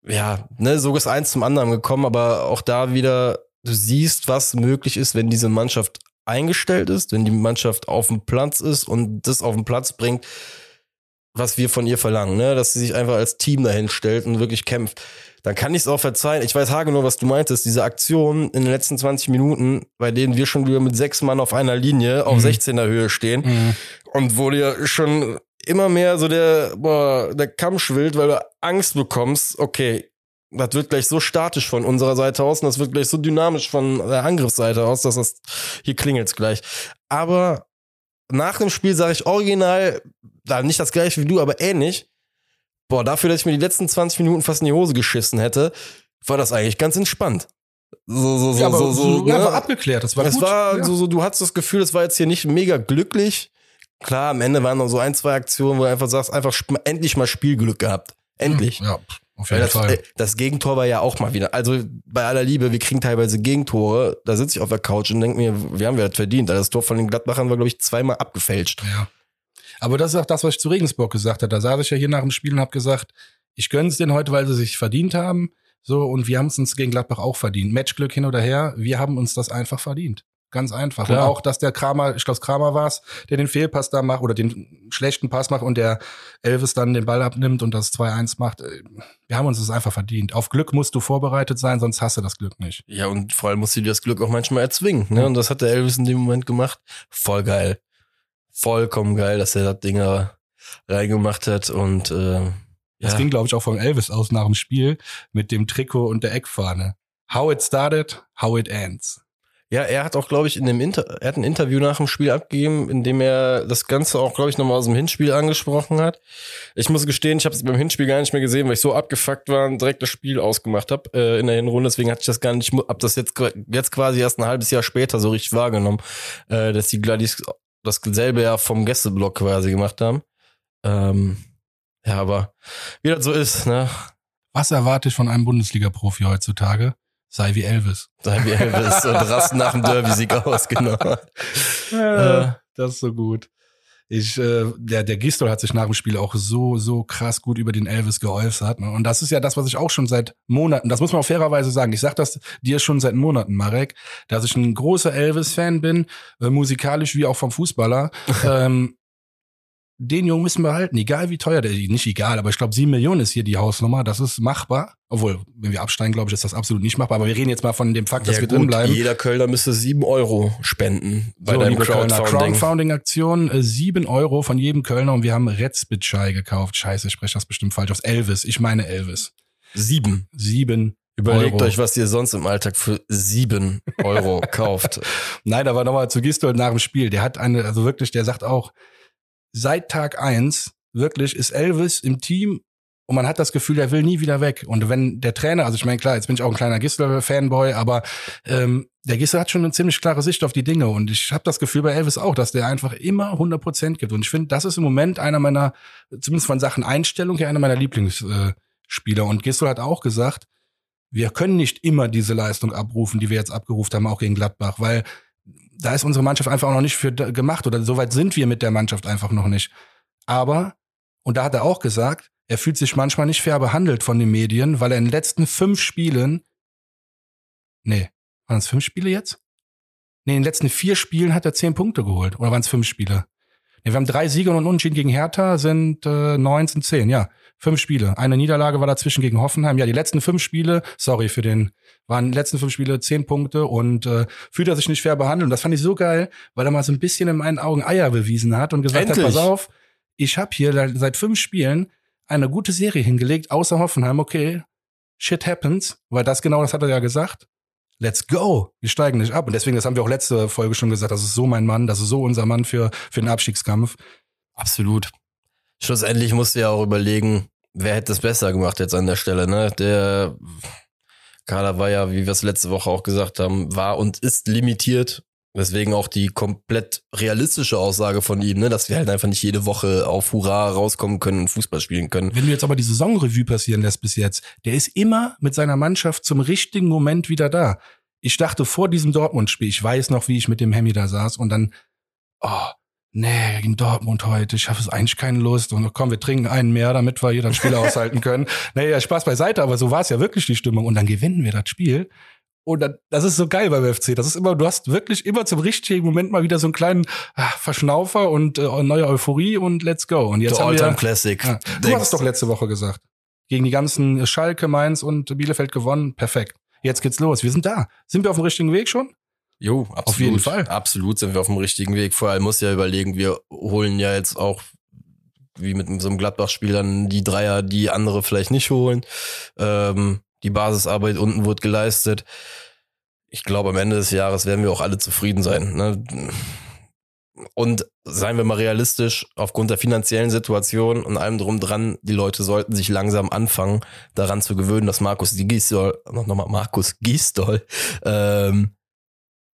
ja, ne, so ist eins zum anderen gekommen, aber auch da wieder du siehst, was möglich ist, wenn diese Mannschaft eingestellt ist, wenn die Mannschaft auf dem Platz ist und das auf den Platz bringt, was wir von ihr verlangen, ne? dass sie sich einfach als Team dahin stellt und wirklich kämpft. Dann kann ich es auch verzeihen. Ich weiß haargenau, was du meintest. Diese Aktion in den letzten 20 Minuten, bei denen wir schon wieder mit sechs Mann auf einer Linie auf mhm. 16er Höhe stehen mhm. und wo dir schon immer mehr so der, boah, der Kamm schwillt, weil du Angst bekommst, okay, das wird gleich so statisch von unserer Seite aus und das wird gleich so dynamisch von der Angriffsseite aus, dass das hier klingelt's gleich. Aber nach dem Spiel sage ich original, da nicht das gleiche wie du, aber ähnlich. Boah, dafür, dass ich mir die letzten 20 Minuten fast in die Hose geschissen hätte, war das eigentlich ganz entspannt. So, so, so, ja, so, so, ja, ne? war abgeklärt. Das war es gut. war ja. so, so, du hattest das Gefühl, es war jetzt hier nicht mega glücklich. Klar, am Ende waren noch so ein, zwei Aktionen, wo du einfach sagst, einfach endlich mal Spielglück gehabt. Endlich. Ja, auf jeden das, Fall. Äh, das Gegentor war ja auch mal wieder. Also bei aller Liebe, wir kriegen teilweise Gegentore. Da sitze ich auf der Couch und denke mir, wir haben wir das verdient. Das Tor von den Gladbachern war, glaube ich, zweimal abgefälscht. Ja. Aber das ist auch das, was ich zu Regensburg gesagt habe. Da saß ich ja hier nach dem Spiel und habe gesagt, ich gönne es denen heute, weil sie sich verdient haben. So, und wir haben es uns gegen Gladbach auch verdient. Matchglück hin oder her, wir haben uns das einfach verdient. Ganz einfach. Klar. Und auch, dass der Kramer, ich glaube, Kramer war es, der den Fehlpass da macht oder den schlechten Pass macht und der Elvis dann den Ball abnimmt und das 2-1 macht. Äh, wir haben uns das einfach verdient. Auf Glück musst du vorbereitet sein, sonst hast du das Glück nicht. Ja, und vor allem musst du dir das Glück auch manchmal erzwingen. Ne? Und das hat der Elvis in dem Moment gemacht. Voll geil. Vollkommen geil, dass er das Ding da reingemacht hat und äh, das ging, glaube ich, auch von Elvis aus nach dem Spiel mit dem Trikot und der Eckfahne. How it started, how it ends. Ja, er hat auch, glaube ich, in dem Inter er hat ein Interview nach dem Spiel abgegeben, in dem er das Ganze auch, glaube ich, nochmal aus dem Hinspiel angesprochen hat. Ich muss gestehen, ich habe es beim Hinspiel gar nicht mehr gesehen, weil ich so abgefuckt war und direkt das Spiel ausgemacht habe äh, in der Hinrunde. Deswegen hatte ich das gar nicht, hab das jetzt jetzt quasi erst ein halbes Jahr später so richtig wahrgenommen, äh, dass die Gladys dasselbe ja vom Gästeblock quasi gemacht haben. Ähm, ja, aber wie das so ist, ne? Was erwarte ich von einem Bundesliga-Profi heutzutage? Sei wie Elvis. Sei wie Elvis und rasten nach dem Derby-Sieg aus, genau. Ja, äh, das ist so gut. Ich, äh, der, der Gistol hat sich nach dem Spiel auch so, so krass gut über den Elvis geäußert. Ne? Und das ist ja das, was ich auch schon seit Monaten, das muss man auch fairerweise sagen. Ich sag das dir schon seit Monaten, Marek, dass ich ein großer Elvis-Fan bin, äh, musikalisch wie auch vom Fußballer. ähm, den Jungen müssen wir halten, egal wie teuer der, nicht egal, aber ich glaube, sieben Millionen ist hier die Hausnummer, das ist machbar. Obwohl, wenn wir absteigen, glaube ich, ist das absolut nicht machbar. Aber wir reden jetzt mal von dem Fakt, dass ja, wir gut, drin bleiben. Jeder Kölner müsste sieben Euro spenden bei so, deinem Crowdfunding. Crowdfunding-Aktion, äh, sieben Euro von jedem Kölner und wir haben Retzbitschei gekauft. Scheiße, ich spreche das bestimmt falsch aus. Elvis, ich meine Elvis. Sieben. Sieben. Überlegt Euro. euch, was ihr sonst im Alltag für sieben Euro kauft. Nein, aber nochmal zu Gistol nach dem Spiel. Der hat eine, also wirklich, der sagt auch, seit Tag eins wirklich ist Elvis im Team und man hat das Gefühl, er will nie wieder weg. Und wenn der Trainer, also ich meine, klar, jetzt bin ich auch ein kleiner Gisler-Fanboy, aber ähm, der Gisler hat schon eine ziemlich klare Sicht auf die Dinge. Und ich habe das Gefühl bei Elvis auch, dass der einfach immer 100 Prozent gibt. Und ich finde, das ist im Moment einer meiner, zumindest von Sachen Einstellung her, einer meiner Lieblingsspieler. Und Gisler hat auch gesagt, wir können nicht immer diese Leistung abrufen, die wir jetzt abgerufen haben, auch gegen Gladbach, weil da ist unsere Mannschaft einfach auch noch nicht für gemacht oder so weit sind wir mit der Mannschaft einfach noch nicht. Aber, und da hat er auch gesagt, er fühlt sich manchmal nicht fair behandelt von den Medien, weil er in den letzten fünf Spielen, nee, waren es fünf Spiele jetzt? Nee, in den letzten vier Spielen hat er zehn Punkte geholt. Oder waren es fünf Spiele? Nee, wir haben drei Siege und Unentschieden gegen Hertha, sind äh, 19, 10, ja. Fünf Spiele. Eine Niederlage war dazwischen gegen Hoffenheim. Ja, die letzten fünf Spiele, sorry für den, waren die letzten fünf Spiele zehn Punkte und äh, fühlt er sich nicht fair behandelt. Und das fand ich so geil, weil er mal so ein bisschen in meinen Augen Eier bewiesen hat und gesagt Endlich. hat, pass auf, ich habe hier seit fünf Spielen eine gute Serie hingelegt, außer Hoffenheim, okay, shit happens, weil das genau, das hat er ja gesagt. Let's go. Wir steigen nicht ab. Und deswegen, das haben wir auch letzte Folge schon gesagt, das ist so mein Mann, das ist so unser Mann für, für den Abstiegskampf. Absolut. Schlussendlich musst du ja auch überlegen, wer hätte es besser gemacht jetzt an der Stelle, ne? Der Kader war ja, wie wir es letzte Woche auch gesagt haben, war und ist limitiert. Deswegen auch die komplett realistische Aussage von ihm, ne, dass wir halt einfach nicht jede Woche auf Hurra rauskommen können und Fußball spielen können. Wenn du jetzt aber die Saisonrevue passieren lässt bis jetzt, der ist immer mit seiner Mannschaft zum richtigen Moment wieder da. Ich dachte vor diesem Dortmund-Spiel, ich weiß noch, wie ich mit dem Hemi da saß und dann, oh, nee, gegen Dortmund heute, ich habe es eigentlich keine Lust und komm, wir trinken einen mehr, damit wir hier das Spiel aushalten können. Naja, Spaß beiseite, aber so war es ja wirklich die Stimmung und dann gewinnen wir das Spiel. Und dann, das ist so geil beim FC. Das ist immer, du hast wirklich immer zum richtigen Moment mal wieder so einen kleinen ah, Verschnaufer und äh, neue Euphorie und let's go. Und jetzt Der haben wir, Classic. ja, du hast es doch letzte Woche gesagt. Gegen die ganzen Schalke, Mainz und Bielefeld gewonnen. Perfekt. Jetzt geht's los. Wir sind da. Sind wir auf dem richtigen Weg schon? Jo, absolut. Auf jeden Fall. Absolut sind wir auf dem richtigen Weg. Vor allem muss ja überlegen, wir holen ja jetzt auch wie mit so einem Gladbach-Spiel dann die Dreier, die andere vielleicht nicht holen. Ähm, die Basisarbeit unten wird geleistet. Ich glaube, am Ende des Jahres werden wir auch alle zufrieden sein. Ne? Und seien wir mal realistisch, aufgrund der finanziellen Situation und allem drum dran, die Leute sollten sich langsam anfangen, daran zu gewöhnen, dass Markus Gisdol, noch nochmal Markus Gisdol, ähm,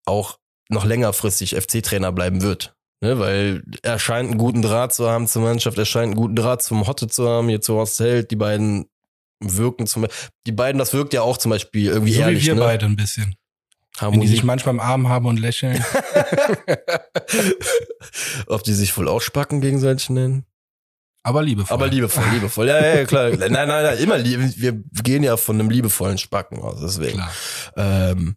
auch noch längerfristig FC-Trainer bleiben wird. Ne, weil er scheint einen guten Draht zu haben zur Mannschaft, er scheint einen guten Draht zum Hotte zu haben, hier zu Horst Held, die beiden wirken zum die beiden, das wirkt ja auch zum Beispiel irgendwie so ehrlich, wie wir ne? beide ein bisschen. Wenn die Harmonie. sich manchmal im Arm haben und lächeln. Ob die sich wohl auch Spacken gegenseitig nennen? Aber liebevoll. Aber liebevoll, liebevoll. Ja, ja, ja, klar. Nein, nein, nein, immer lieb. Wir gehen ja von einem liebevollen Spacken aus, deswegen. Klar. Ähm,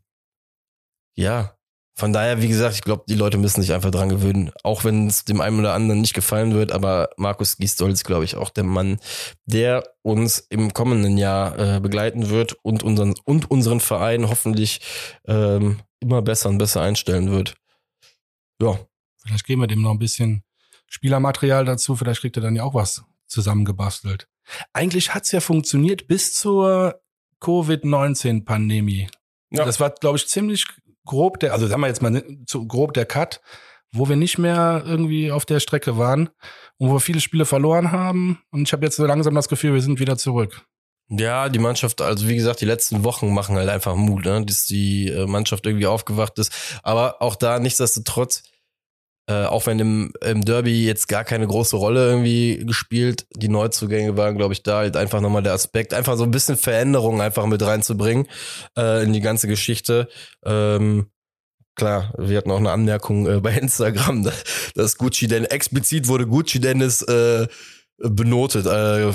ja. Von daher, wie gesagt, ich glaube, die Leute müssen sich einfach dran gewöhnen, auch wenn es dem einen oder anderen nicht gefallen wird. Aber Markus Gisdol ist, glaube ich, auch der Mann, der uns im kommenden Jahr äh, begleiten wird und unseren und unseren Verein hoffentlich ähm, immer besser und besser einstellen wird. Ja, Vielleicht geben wir dem noch ein bisschen Spielermaterial dazu. Vielleicht kriegt er dann ja auch was zusammengebastelt. Eigentlich hat's ja funktioniert bis zur Covid-19-Pandemie. Ja. Das war, glaube ich, ziemlich grob der, also sagen wir jetzt mal zu grob der Cut, wo wir nicht mehr irgendwie auf der Strecke waren und wo wir viele Spiele verloren haben. Und ich habe jetzt so langsam das Gefühl, wir sind wieder zurück. Ja, die Mannschaft, also wie gesagt, die letzten Wochen machen halt einfach Mut, ne? dass die äh, Mannschaft irgendwie aufgewacht ist. Aber auch da nichtsdestotrotz, äh, auch wenn im, im Derby jetzt gar keine große Rolle irgendwie gespielt, die Neuzugänge waren, glaube ich, da halt einfach nochmal der Aspekt, einfach so ein bisschen Veränderung einfach mit reinzubringen äh, in die ganze Geschichte. Ähm, Klar, wir hatten auch eine Anmerkung äh, bei Instagram, dass, Gucci denn explizit wurde Gucci Dennis äh, benotet. Äh,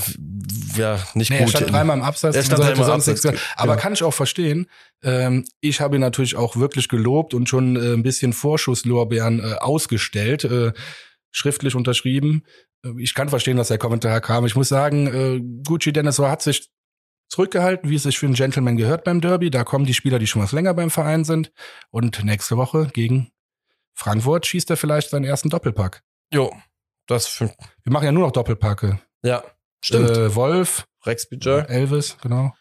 ja, nicht Nee, er gut. stand dreimal im Abseits. Er stand dreimal im sonst Abseits. Aber ja. kann ich auch verstehen. Ähm, ich habe ihn natürlich auch wirklich gelobt und schon äh, ein bisschen Vorschusslorbeeren äh, ausgestellt, äh, schriftlich unterschrieben. Äh, Ich kann verstehen, dass der Kommentar kam. Ich muss sagen, äh, Gucci Dennis hat sich zurückgehalten, wie es sich für einen Gentleman gehört beim Derby. Da kommen die Spieler, die schon was länger beim Verein sind. Und nächste Woche gegen Frankfurt schießt er vielleicht seinen ersten Doppelpack. Jo, das für, Wir machen ja nur noch Doppelpacke. ja, stimmt. Äh, Wolf, Rex Bidger. Elvis, genau.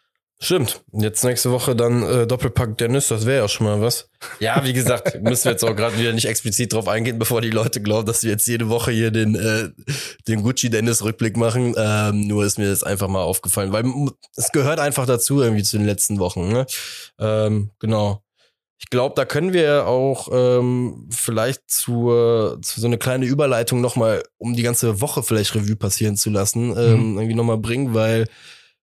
Stimmt. Jetzt nächste Woche dann äh, Doppelpack Dennis, das wäre ja schon mal was. Ja, wie gesagt, müssen wir jetzt auch gerade wieder nicht explizit drauf eingehen, bevor die Leute glauben, dass wir jetzt jede Woche hier den, äh, den Gucci Dennis Rückblick machen. Ähm, nur ist mir das einfach mal aufgefallen, weil es gehört einfach dazu irgendwie zu den letzten Wochen. Ne? Ähm, genau. Ich glaube, da können wir auch ähm, vielleicht zur, zu so eine kleine Überleitung nochmal, um die ganze Woche vielleicht Revue passieren zu lassen, ähm, irgendwie nochmal bringen, weil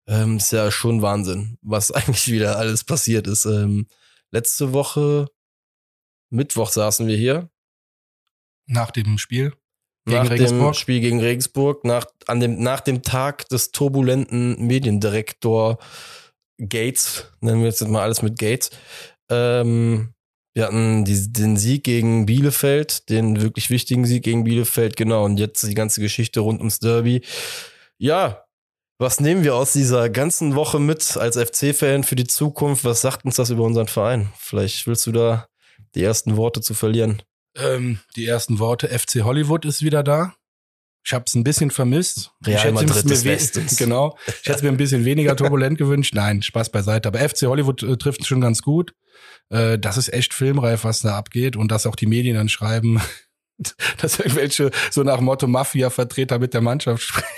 ähm, ist ja schon Wahnsinn, was eigentlich wieder alles passiert ist. Ähm, letzte Woche, Mittwoch saßen wir hier. Nach dem Spiel. Gegen nach dem Regensburg. Spiel gegen Regensburg, nach, an dem, nach dem Tag des turbulenten Mediendirektor Gates, nennen wir jetzt mal alles mit Gates, ähm, Wir hatten die, den Sieg gegen Bielefeld, den wirklich wichtigen Sieg gegen Bielefeld, genau. Und jetzt die ganze Geschichte rund ums Derby. Ja, was nehmen wir aus dieser ganzen Woche mit als FC-Fan für die Zukunft? Was sagt uns das über unseren Verein? Vielleicht willst du da die ersten Worte zu verlieren. Ähm, die ersten Worte, FC Hollywood ist wieder da. Ich habe es ein bisschen vermisst. Real ich Madrid mir Westens. Genau. Ich hätte es mir ein bisschen weniger turbulent gewünscht. Nein, Spaß beiseite. Aber FC Hollywood äh, trifft schon ganz gut. Äh, das ist echt filmreif, was da abgeht und dass auch die Medien dann schreiben, dass irgendwelche so nach Motto Mafia-Vertreter mit der Mannschaft sprechen.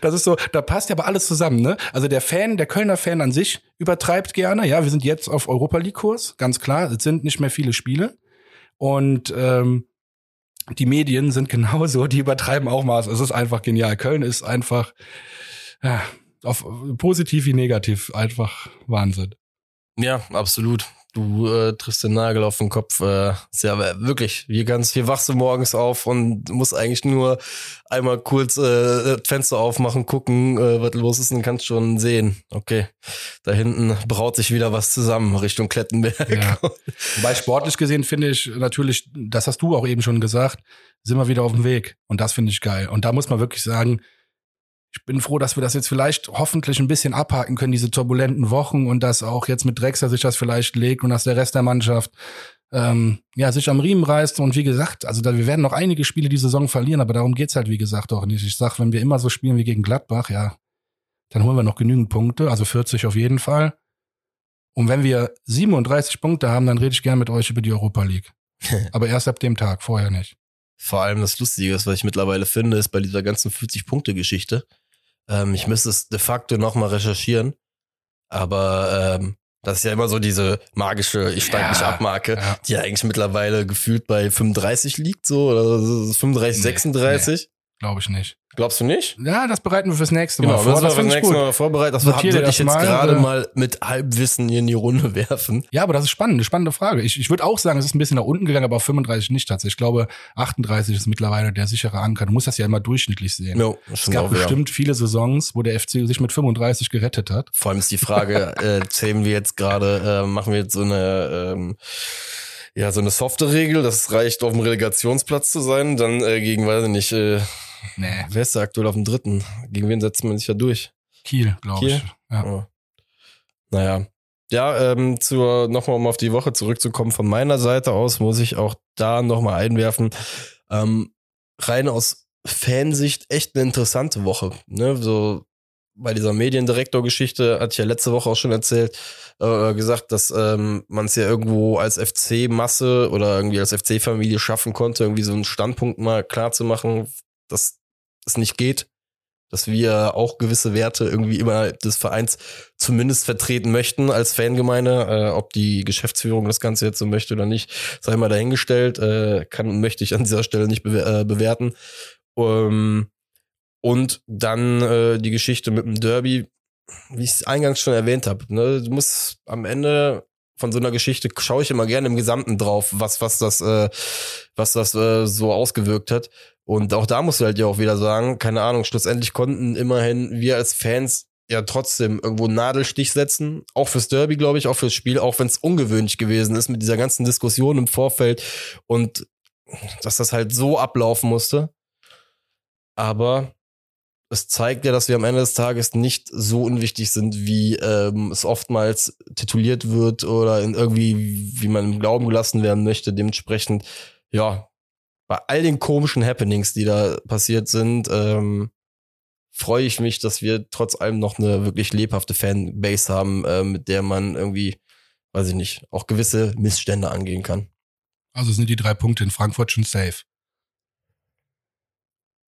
Das ist so, da passt ja aber alles zusammen, ne? Also der Fan, der Kölner Fan an sich übertreibt gerne. Ja, wir sind jetzt auf Europa League Kurs, ganz klar. Es sind nicht mehr viele Spiele und ähm, die Medien sind genauso, die übertreiben auch Maß. Es ist einfach genial. Köln ist einfach ja, auf positiv wie negativ einfach Wahnsinn. Ja, absolut. Du äh, triffst den Nagel auf den Kopf. Äh, ist ja wirklich, wie ganz, hier wachst du morgens auf und musst eigentlich nur einmal kurz äh, das Fenster aufmachen, gucken, äh, was los ist und kannst schon sehen. Okay, da hinten braut sich wieder was zusammen Richtung Klettenberg. Ja. Wobei sportlich gesehen finde ich natürlich, das hast du auch eben schon gesagt, sind wir wieder auf dem Weg. Und das finde ich geil. Und da muss man wirklich sagen, ich bin froh, dass wir das jetzt vielleicht hoffentlich ein bisschen abhaken können, diese turbulenten Wochen und dass auch jetzt mit Drexler sich das vielleicht legt und dass der Rest der Mannschaft ähm, ja sich am Riemen reißt. Und wie gesagt, also da, wir werden noch einige Spiele die Saison verlieren, aber darum geht's halt, wie gesagt, auch nicht. Ich sag, wenn wir immer so spielen wie gegen Gladbach, ja, dann holen wir noch genügend Punkte, also 40 auf jeden Fall. Und wenn wir 37 Punkte haben, dann rede ich gerne mit euch über die Europa League. Aber erst ab dem Tag, vorher nicht. Vor allem das Lustige ist, was ich mittlerweile finde, ist bei dieser ganzen 40-Punkte-Geschichte. Ähm, ich müsste es de facto nochmal recherchieren. Aber ähm, das ist ja immer so diese magische Ich steig Ja, nicht ab Marke, ja. die ja eigentlich mittlerweile gefühlt bei 35 liegt, so oder so 35, Nee, 36. Glaube ich nicht. Glaubst du nicht? Ja, das bereiten wir fürs nächste Mal Genau, vor. das, das nächste gut. Mal vorbereitet. Das Notiere würde ich jetzt mal, gerade äh, mal mit Halbwissen hier in die Runde werfen. Ja, aber das ist spannend, eine spannende Frage. Ich, ich würde auch sagen, es ist ein bisschen nach unten gegangen, aber auf 35 nicht tatsächlich. Ich glaube, 38 ist mittlerweile der sichere Anker. Du musst das ja immer durchschnittlich sehen. Jo, es gab auch bestimmt viele Saisons, wo der FC sich mit 35 gerettet hat. Vor allem ist die Frage, äh, zählen wir jetzt gerade, äh, machen wir jetzt so eine, ähm, ja, so eine softe Regel, das reicht, auf dem Relegationsplatz zu sein, dann äh, gegen, weiß ich nicht, äh, Nee, wer ist da aktuell auf dem dritten? Gegen wen setzt man sich ja durch? Kiel, glaube ich. Ja. Ja. Naja. Ja, ähm, zur, nochmal um auf die Woche zurückzukommen, von meiner Seite aus muss ich auch da nochmal einwerfen, ähm, rein aus Fansicht echt eine interessante Woche. Ne? So bei dieser Mediendirektor-Geschichte hatte ich ja letzte Woche auch schon erzählt, äh, gesagt, dass ähm, man es ja irgendwo als FC-Masse oder irgendwie als FC-Familie schaffen konnte, irgendwie so einen Standpunkt mal klar zu machen, dass es nicht geht, dass wir auch gewisse Werte irgendwie immer des Vereins zumindest vertreten möchten als Fangemeinde. Äh, ob die Geschäftsführung das Ganze jetzt so möchte oder nicht, sei mal dahingestellt. Äh, kann und möchte ich an dieser Stelle nicht bewer äh, bewerten. Ähm, und dann äh, die Geschichte mit dem Derby, wie ich es eingangs schon erwähnt habe. Ne? Du musst am Ende von so einer Geschichte schaue ich immer gerne im Gesamten drauf, was was das äh, was das äh, so ausgewirkt hat. Und auch da musst du halt ja auch wieder sagen, keine Ahnung, schlussendlich konnten immerhin wir als Fans ja trotzdem irgendwo Nadelstich setzen. Auch fürs Derby, glaube ich, auch fürs Spiel, auch wenn es ungewöhnlich gewesen ist mit dieser ganzen Diskussion im Vorfeld und dass das halt so ablaufen musste. Aber es zeigt ja, dass wir am Ende des Tages nicht so unwichtig sind, wie ähm, es oftmals tituliert wird oder in irgendwie, wie man im Glauben gelassen werden möchte. Dementsprechend, ja, bei all den komischen Happenings, die da passiert sind, ähm, freue ich mich, dass wir trotz allem noch eine wirklich lebhafte Fanbase haben, äh, mit der man irgendwie, weiß ich nicht, auch gewisse Missstände angehen kann. Also sind die drei Punkte in Frankfurt schon safe.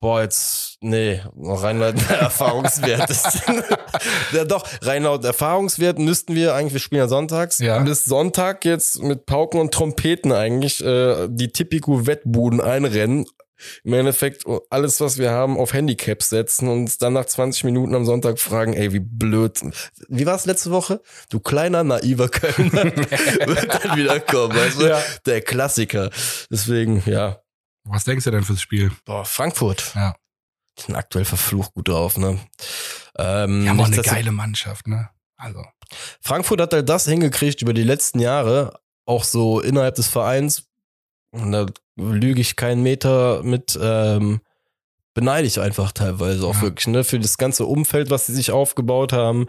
Boah, jetzt, nee, rein laut Erfahrungswert ist. ja, doch, rein laut Erfahrungswert müssten wir eigentlich, wir spielen ja sonntags, Ja. bis Sonntag jetzt mit Pauken und Trompeten eigentlich äh, die Tipico-Wettbuden einrennen. Im Endeffekt alles, was wir haben, auf Handicaps setzen und dann nach 20 Minuten am Sonntag fragen, ey, wie blöd. Wie war es letzte Woche? Du kleiner, naiver Kölner wird dann wieder kommen, weißt du? Ja. Der Klassiker. Deswegen, ja. Was denkst du denn fürs Spiel? Boah, Frankfurt. Ja. Die sind aktuell verflucht gut drauf, ne? Ähm, Die haben auch eine geile Mannschaft, ne? Also. Frankfurt hat halt das hingekriegt über die letzten Jahre, auch so innerhalb des Vereins, und da lüge ich keinen Meter mit, ähm, beneide ich einfach teilweise auch Ja. wirklich, ne, für das ganze Umfeld, was sie sich aufgebaut haben.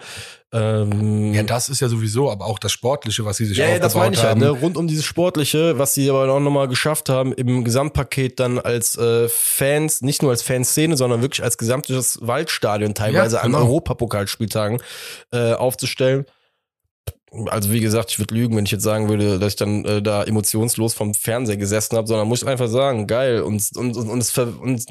Ähm, Ja, das ist ja sowieso, aber auch das Sportliche, was sie sich ja, ja, aufgebaut das meine ich haben. halt, ne? Rund um dieses Sportliche, was sie aber auch nochmal geschafft haben, im Gesamtpaket dann als äh, Fans, nicht nur als Fanszene, sondern wirklich als gesamtes Waldstadion teilweise Ja, an genau. Europapokalspieltagen äh, aufzustellen. Also wie gesagt, ich würde lügen, wenn ich jetzt sagen würde, dass ich dann äh, da emotionslos vom Fernseher gesessen habe, sondern muss ich einfach sagen, geil. Und, und, und, und, es ver und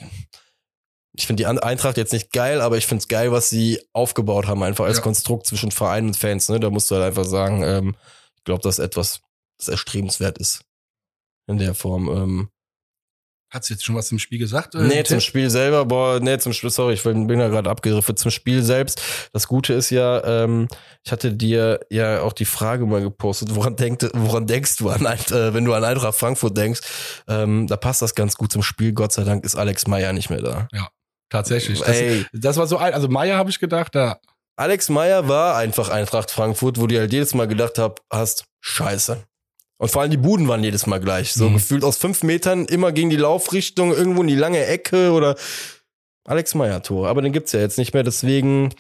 ich finde die Eintracht jetzt nicht geil, aber ich finde es geil, was sie aufgebaut haben, einfach als Ja. Konstrukt zwischen Verein und Fans. Ne? Da musst du halt einfach sagen, ähm, ich glaube, das ist etwas, das erstrebenswert ist. In der Form. Ähm, Hat sie jetzt schon was zum Spiel gesagt? äh, nee, zum Tipp? Spiel selber, boah, nee, zum Spiel, sorry, ich bin bin da gerade abgegriffen. Zum Spiel selbst. Das Gute ist ja, ähm, ich hatte dir ja auch die Frage mal gepostet, woran, denkt, woran denkst du an, äh, wenn du an Eintracht Frankfurt denkst? Ähm, da passt das ganz gut zum Spiel. Gott sei Dank ist Alex Meyer nicht mehr da. Tatsächlich. Das, Ey, das war so ein, also Meier habe ich gedacht, da. Alex Meyer war einfach Eintracht Frankfurt, wo du halt jedes Mal gedacht hab, hast, scheiße. Und vor allem die Buden waren jedes Mal gleich. So Mhm. gefühlt aus fünf Metern immer gegen die Laufrichtung, irgendwo in die lange Ecke oder Alex Meyer Tor. Aber den gibt's ja jetzt nicht mehr, deswegen,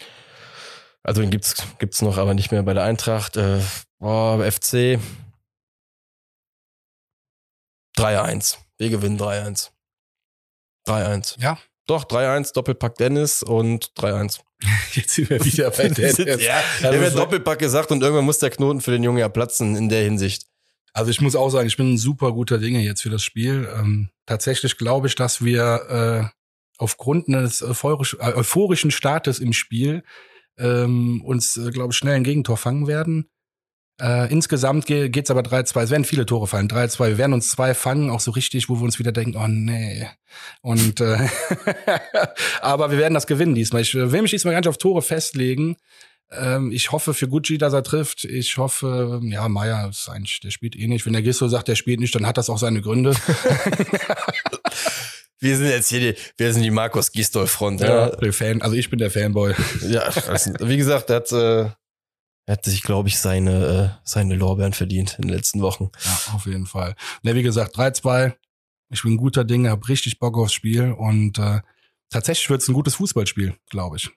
also den gibt's, gibt's noch, aber nicht mehr bei der Eintracht. Äh, oh, FC 3-1. Wir gewinnen 3-1. 3-1. Ja. Doch, 3-1, Doppelpack Dennis und 3-1. Jetzt sind wir wieder bei der. ja, Also, wird so- Doppelpack gesagt und irgendwann muss der Knoten für den Jungen ja platzen in der Hinsicht. Also ich muss auch sagen, ich bin ein super guter Dinge jetzt für das Spiel. Ähm, tatsächlich glaube ich, dass wir äh, aufgrund eines euphorisch, äh, euphorischen Startes im Spiel ähm, uns, äh, glaube ich, schnell ein Gegentor fangen werden. Äh, insgesamt ge geht's aber 3-2. Es werden viele Tore fallen. 3-2. Wir werden uns zwei fangen, auch so richtig, wo wir uns wieder denken, oh nee. Und äh, aber wir werden das gewinnen diesmal. Ich will mich diesmal gar nicht auf Tore festlegen. Ähm, ich hoffe für Gucci, dass er trifft. Ich hoffe, ja, Meier ist eigentlich, der spielt eh nicht. Wenn der Gisso sagt, der spielt nicht, dann hat das auch seine Gründe. Wir sind jetzt hier die, wir sind die Markus Gistol Front. Ja, Ja, der Fan, also ich bin der Fanboy. ja also, wie gesagt, er hat, äh, er hat sich, glaube ich, seine, äh, seine Lorbeeren verdient in den letzten Wochen. Ja, auf jeden Fall. Ne, wie gesagt, 3-2. Ich bin guter Dinge, hab richtig Bock aufs Spiel und äh, tatsächlich wird's ein gutes Fußballspiel, glaube ich.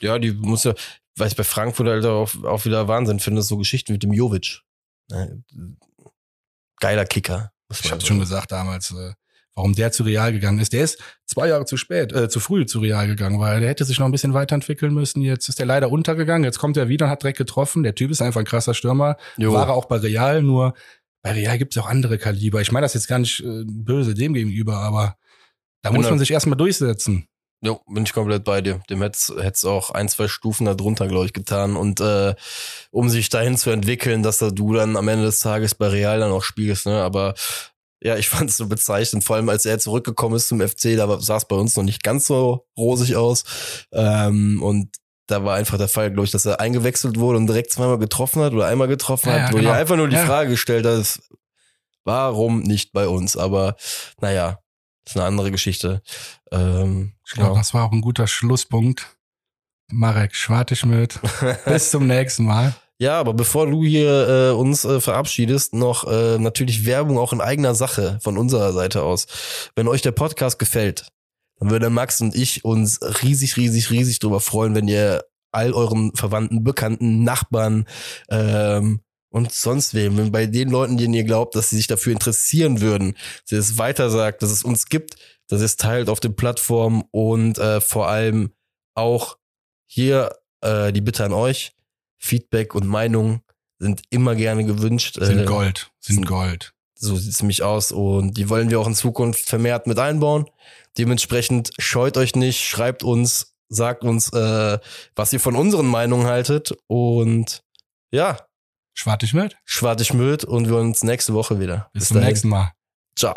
Ja, die muss ja, weil ich bei Frankfurt halt auch, auch wieder Wahnsinn finde, so Geschichten mit dem Jovic. Äh, Geiler Kicker. Ich habe schon gesagt damals, äh, warum der zu Real gegangen ist. Der ist zwei Jahre zu spät, äh, zu früh zu Real gegangen, weil der hätte sich noch ein bisschen weiterentwickeln müssen. Jetzt ist er leider untergegangen. Jetzt kommt er wieder und hat direkt getroffen. Der Typ ist einfach ein krasser Stürmer. Jo. War er auch bei Real, nur bei Real gibt's auch andere Kaliber. Ich meine das jetzt gar nicht äh, böse dem gegenüber, aber da muss Genau. man sich erstmal durchsetzen. Jo, bin ich komplett bei dir. Dem hätte es auch ein, zwei Stufen da drunter, glaube ich, getan. Und äh, um sich dahin zu entwickeln, dass da du dann am Ende des Tages bei Real dann auch spielst, ne? Aber ja, ich fand es so bezeichnend, vor allem als er zurückgekommen ist zum FC, da sah es bei uns noch nicht ganz so rosig aus. Ähm, und da war einfach der Fall, glaube ich, dass er eingewechselt wurde und direkt zweimal getroffen hat oder einmal getroffen Ja, hat, ja, wo genau. ihr einfach nur die Ja. Frage gestellt hat, warum nicht bei uns? Aber naja, ist eine andere Geschichte. Ähm, Ich glaube, das war auch ein guter Schlusspunkt. Marek Schwartischmüt. Bis zum nächsten Mal. Ja, aber bevor du hier äh, uns äh, verabschiedest, noch äh, natürlich Werbung auch in eigener Sache von unserer Seite aus. Wenn euch der Podcast gefällt, dann würde Max und ich uns riesig, riesig, riesig drüber freuen, wenn ihr all euren Verwandten, Bekannten, Nachbarn ähm, und sonst wem, wenn bei den Leuten, denen ihr glaubt, dass sie sich dafür interessieren würden, dass ihr es weiter sagt, dass es uns gibt, dass ihr es teilt auf den Plattformen und äh, vor allem auch hier äh, die Bitte an euch, Feedback und Meinung sind immer gerne gewünscht. Sind Äh, Gold. Sind Gold. so sieht's nämlich aus und die wollen wir auch in Zukunft vermehrt mit einbauen. Dementsprechend scheut euch nicht, schreibt uns, sagt uns, äh, was ihr von unseren Meinungen haltet und ja, schwartig Müll und wir uns nächste Woche wieder. Bis zum dahin. nächsten Mal. Ciao.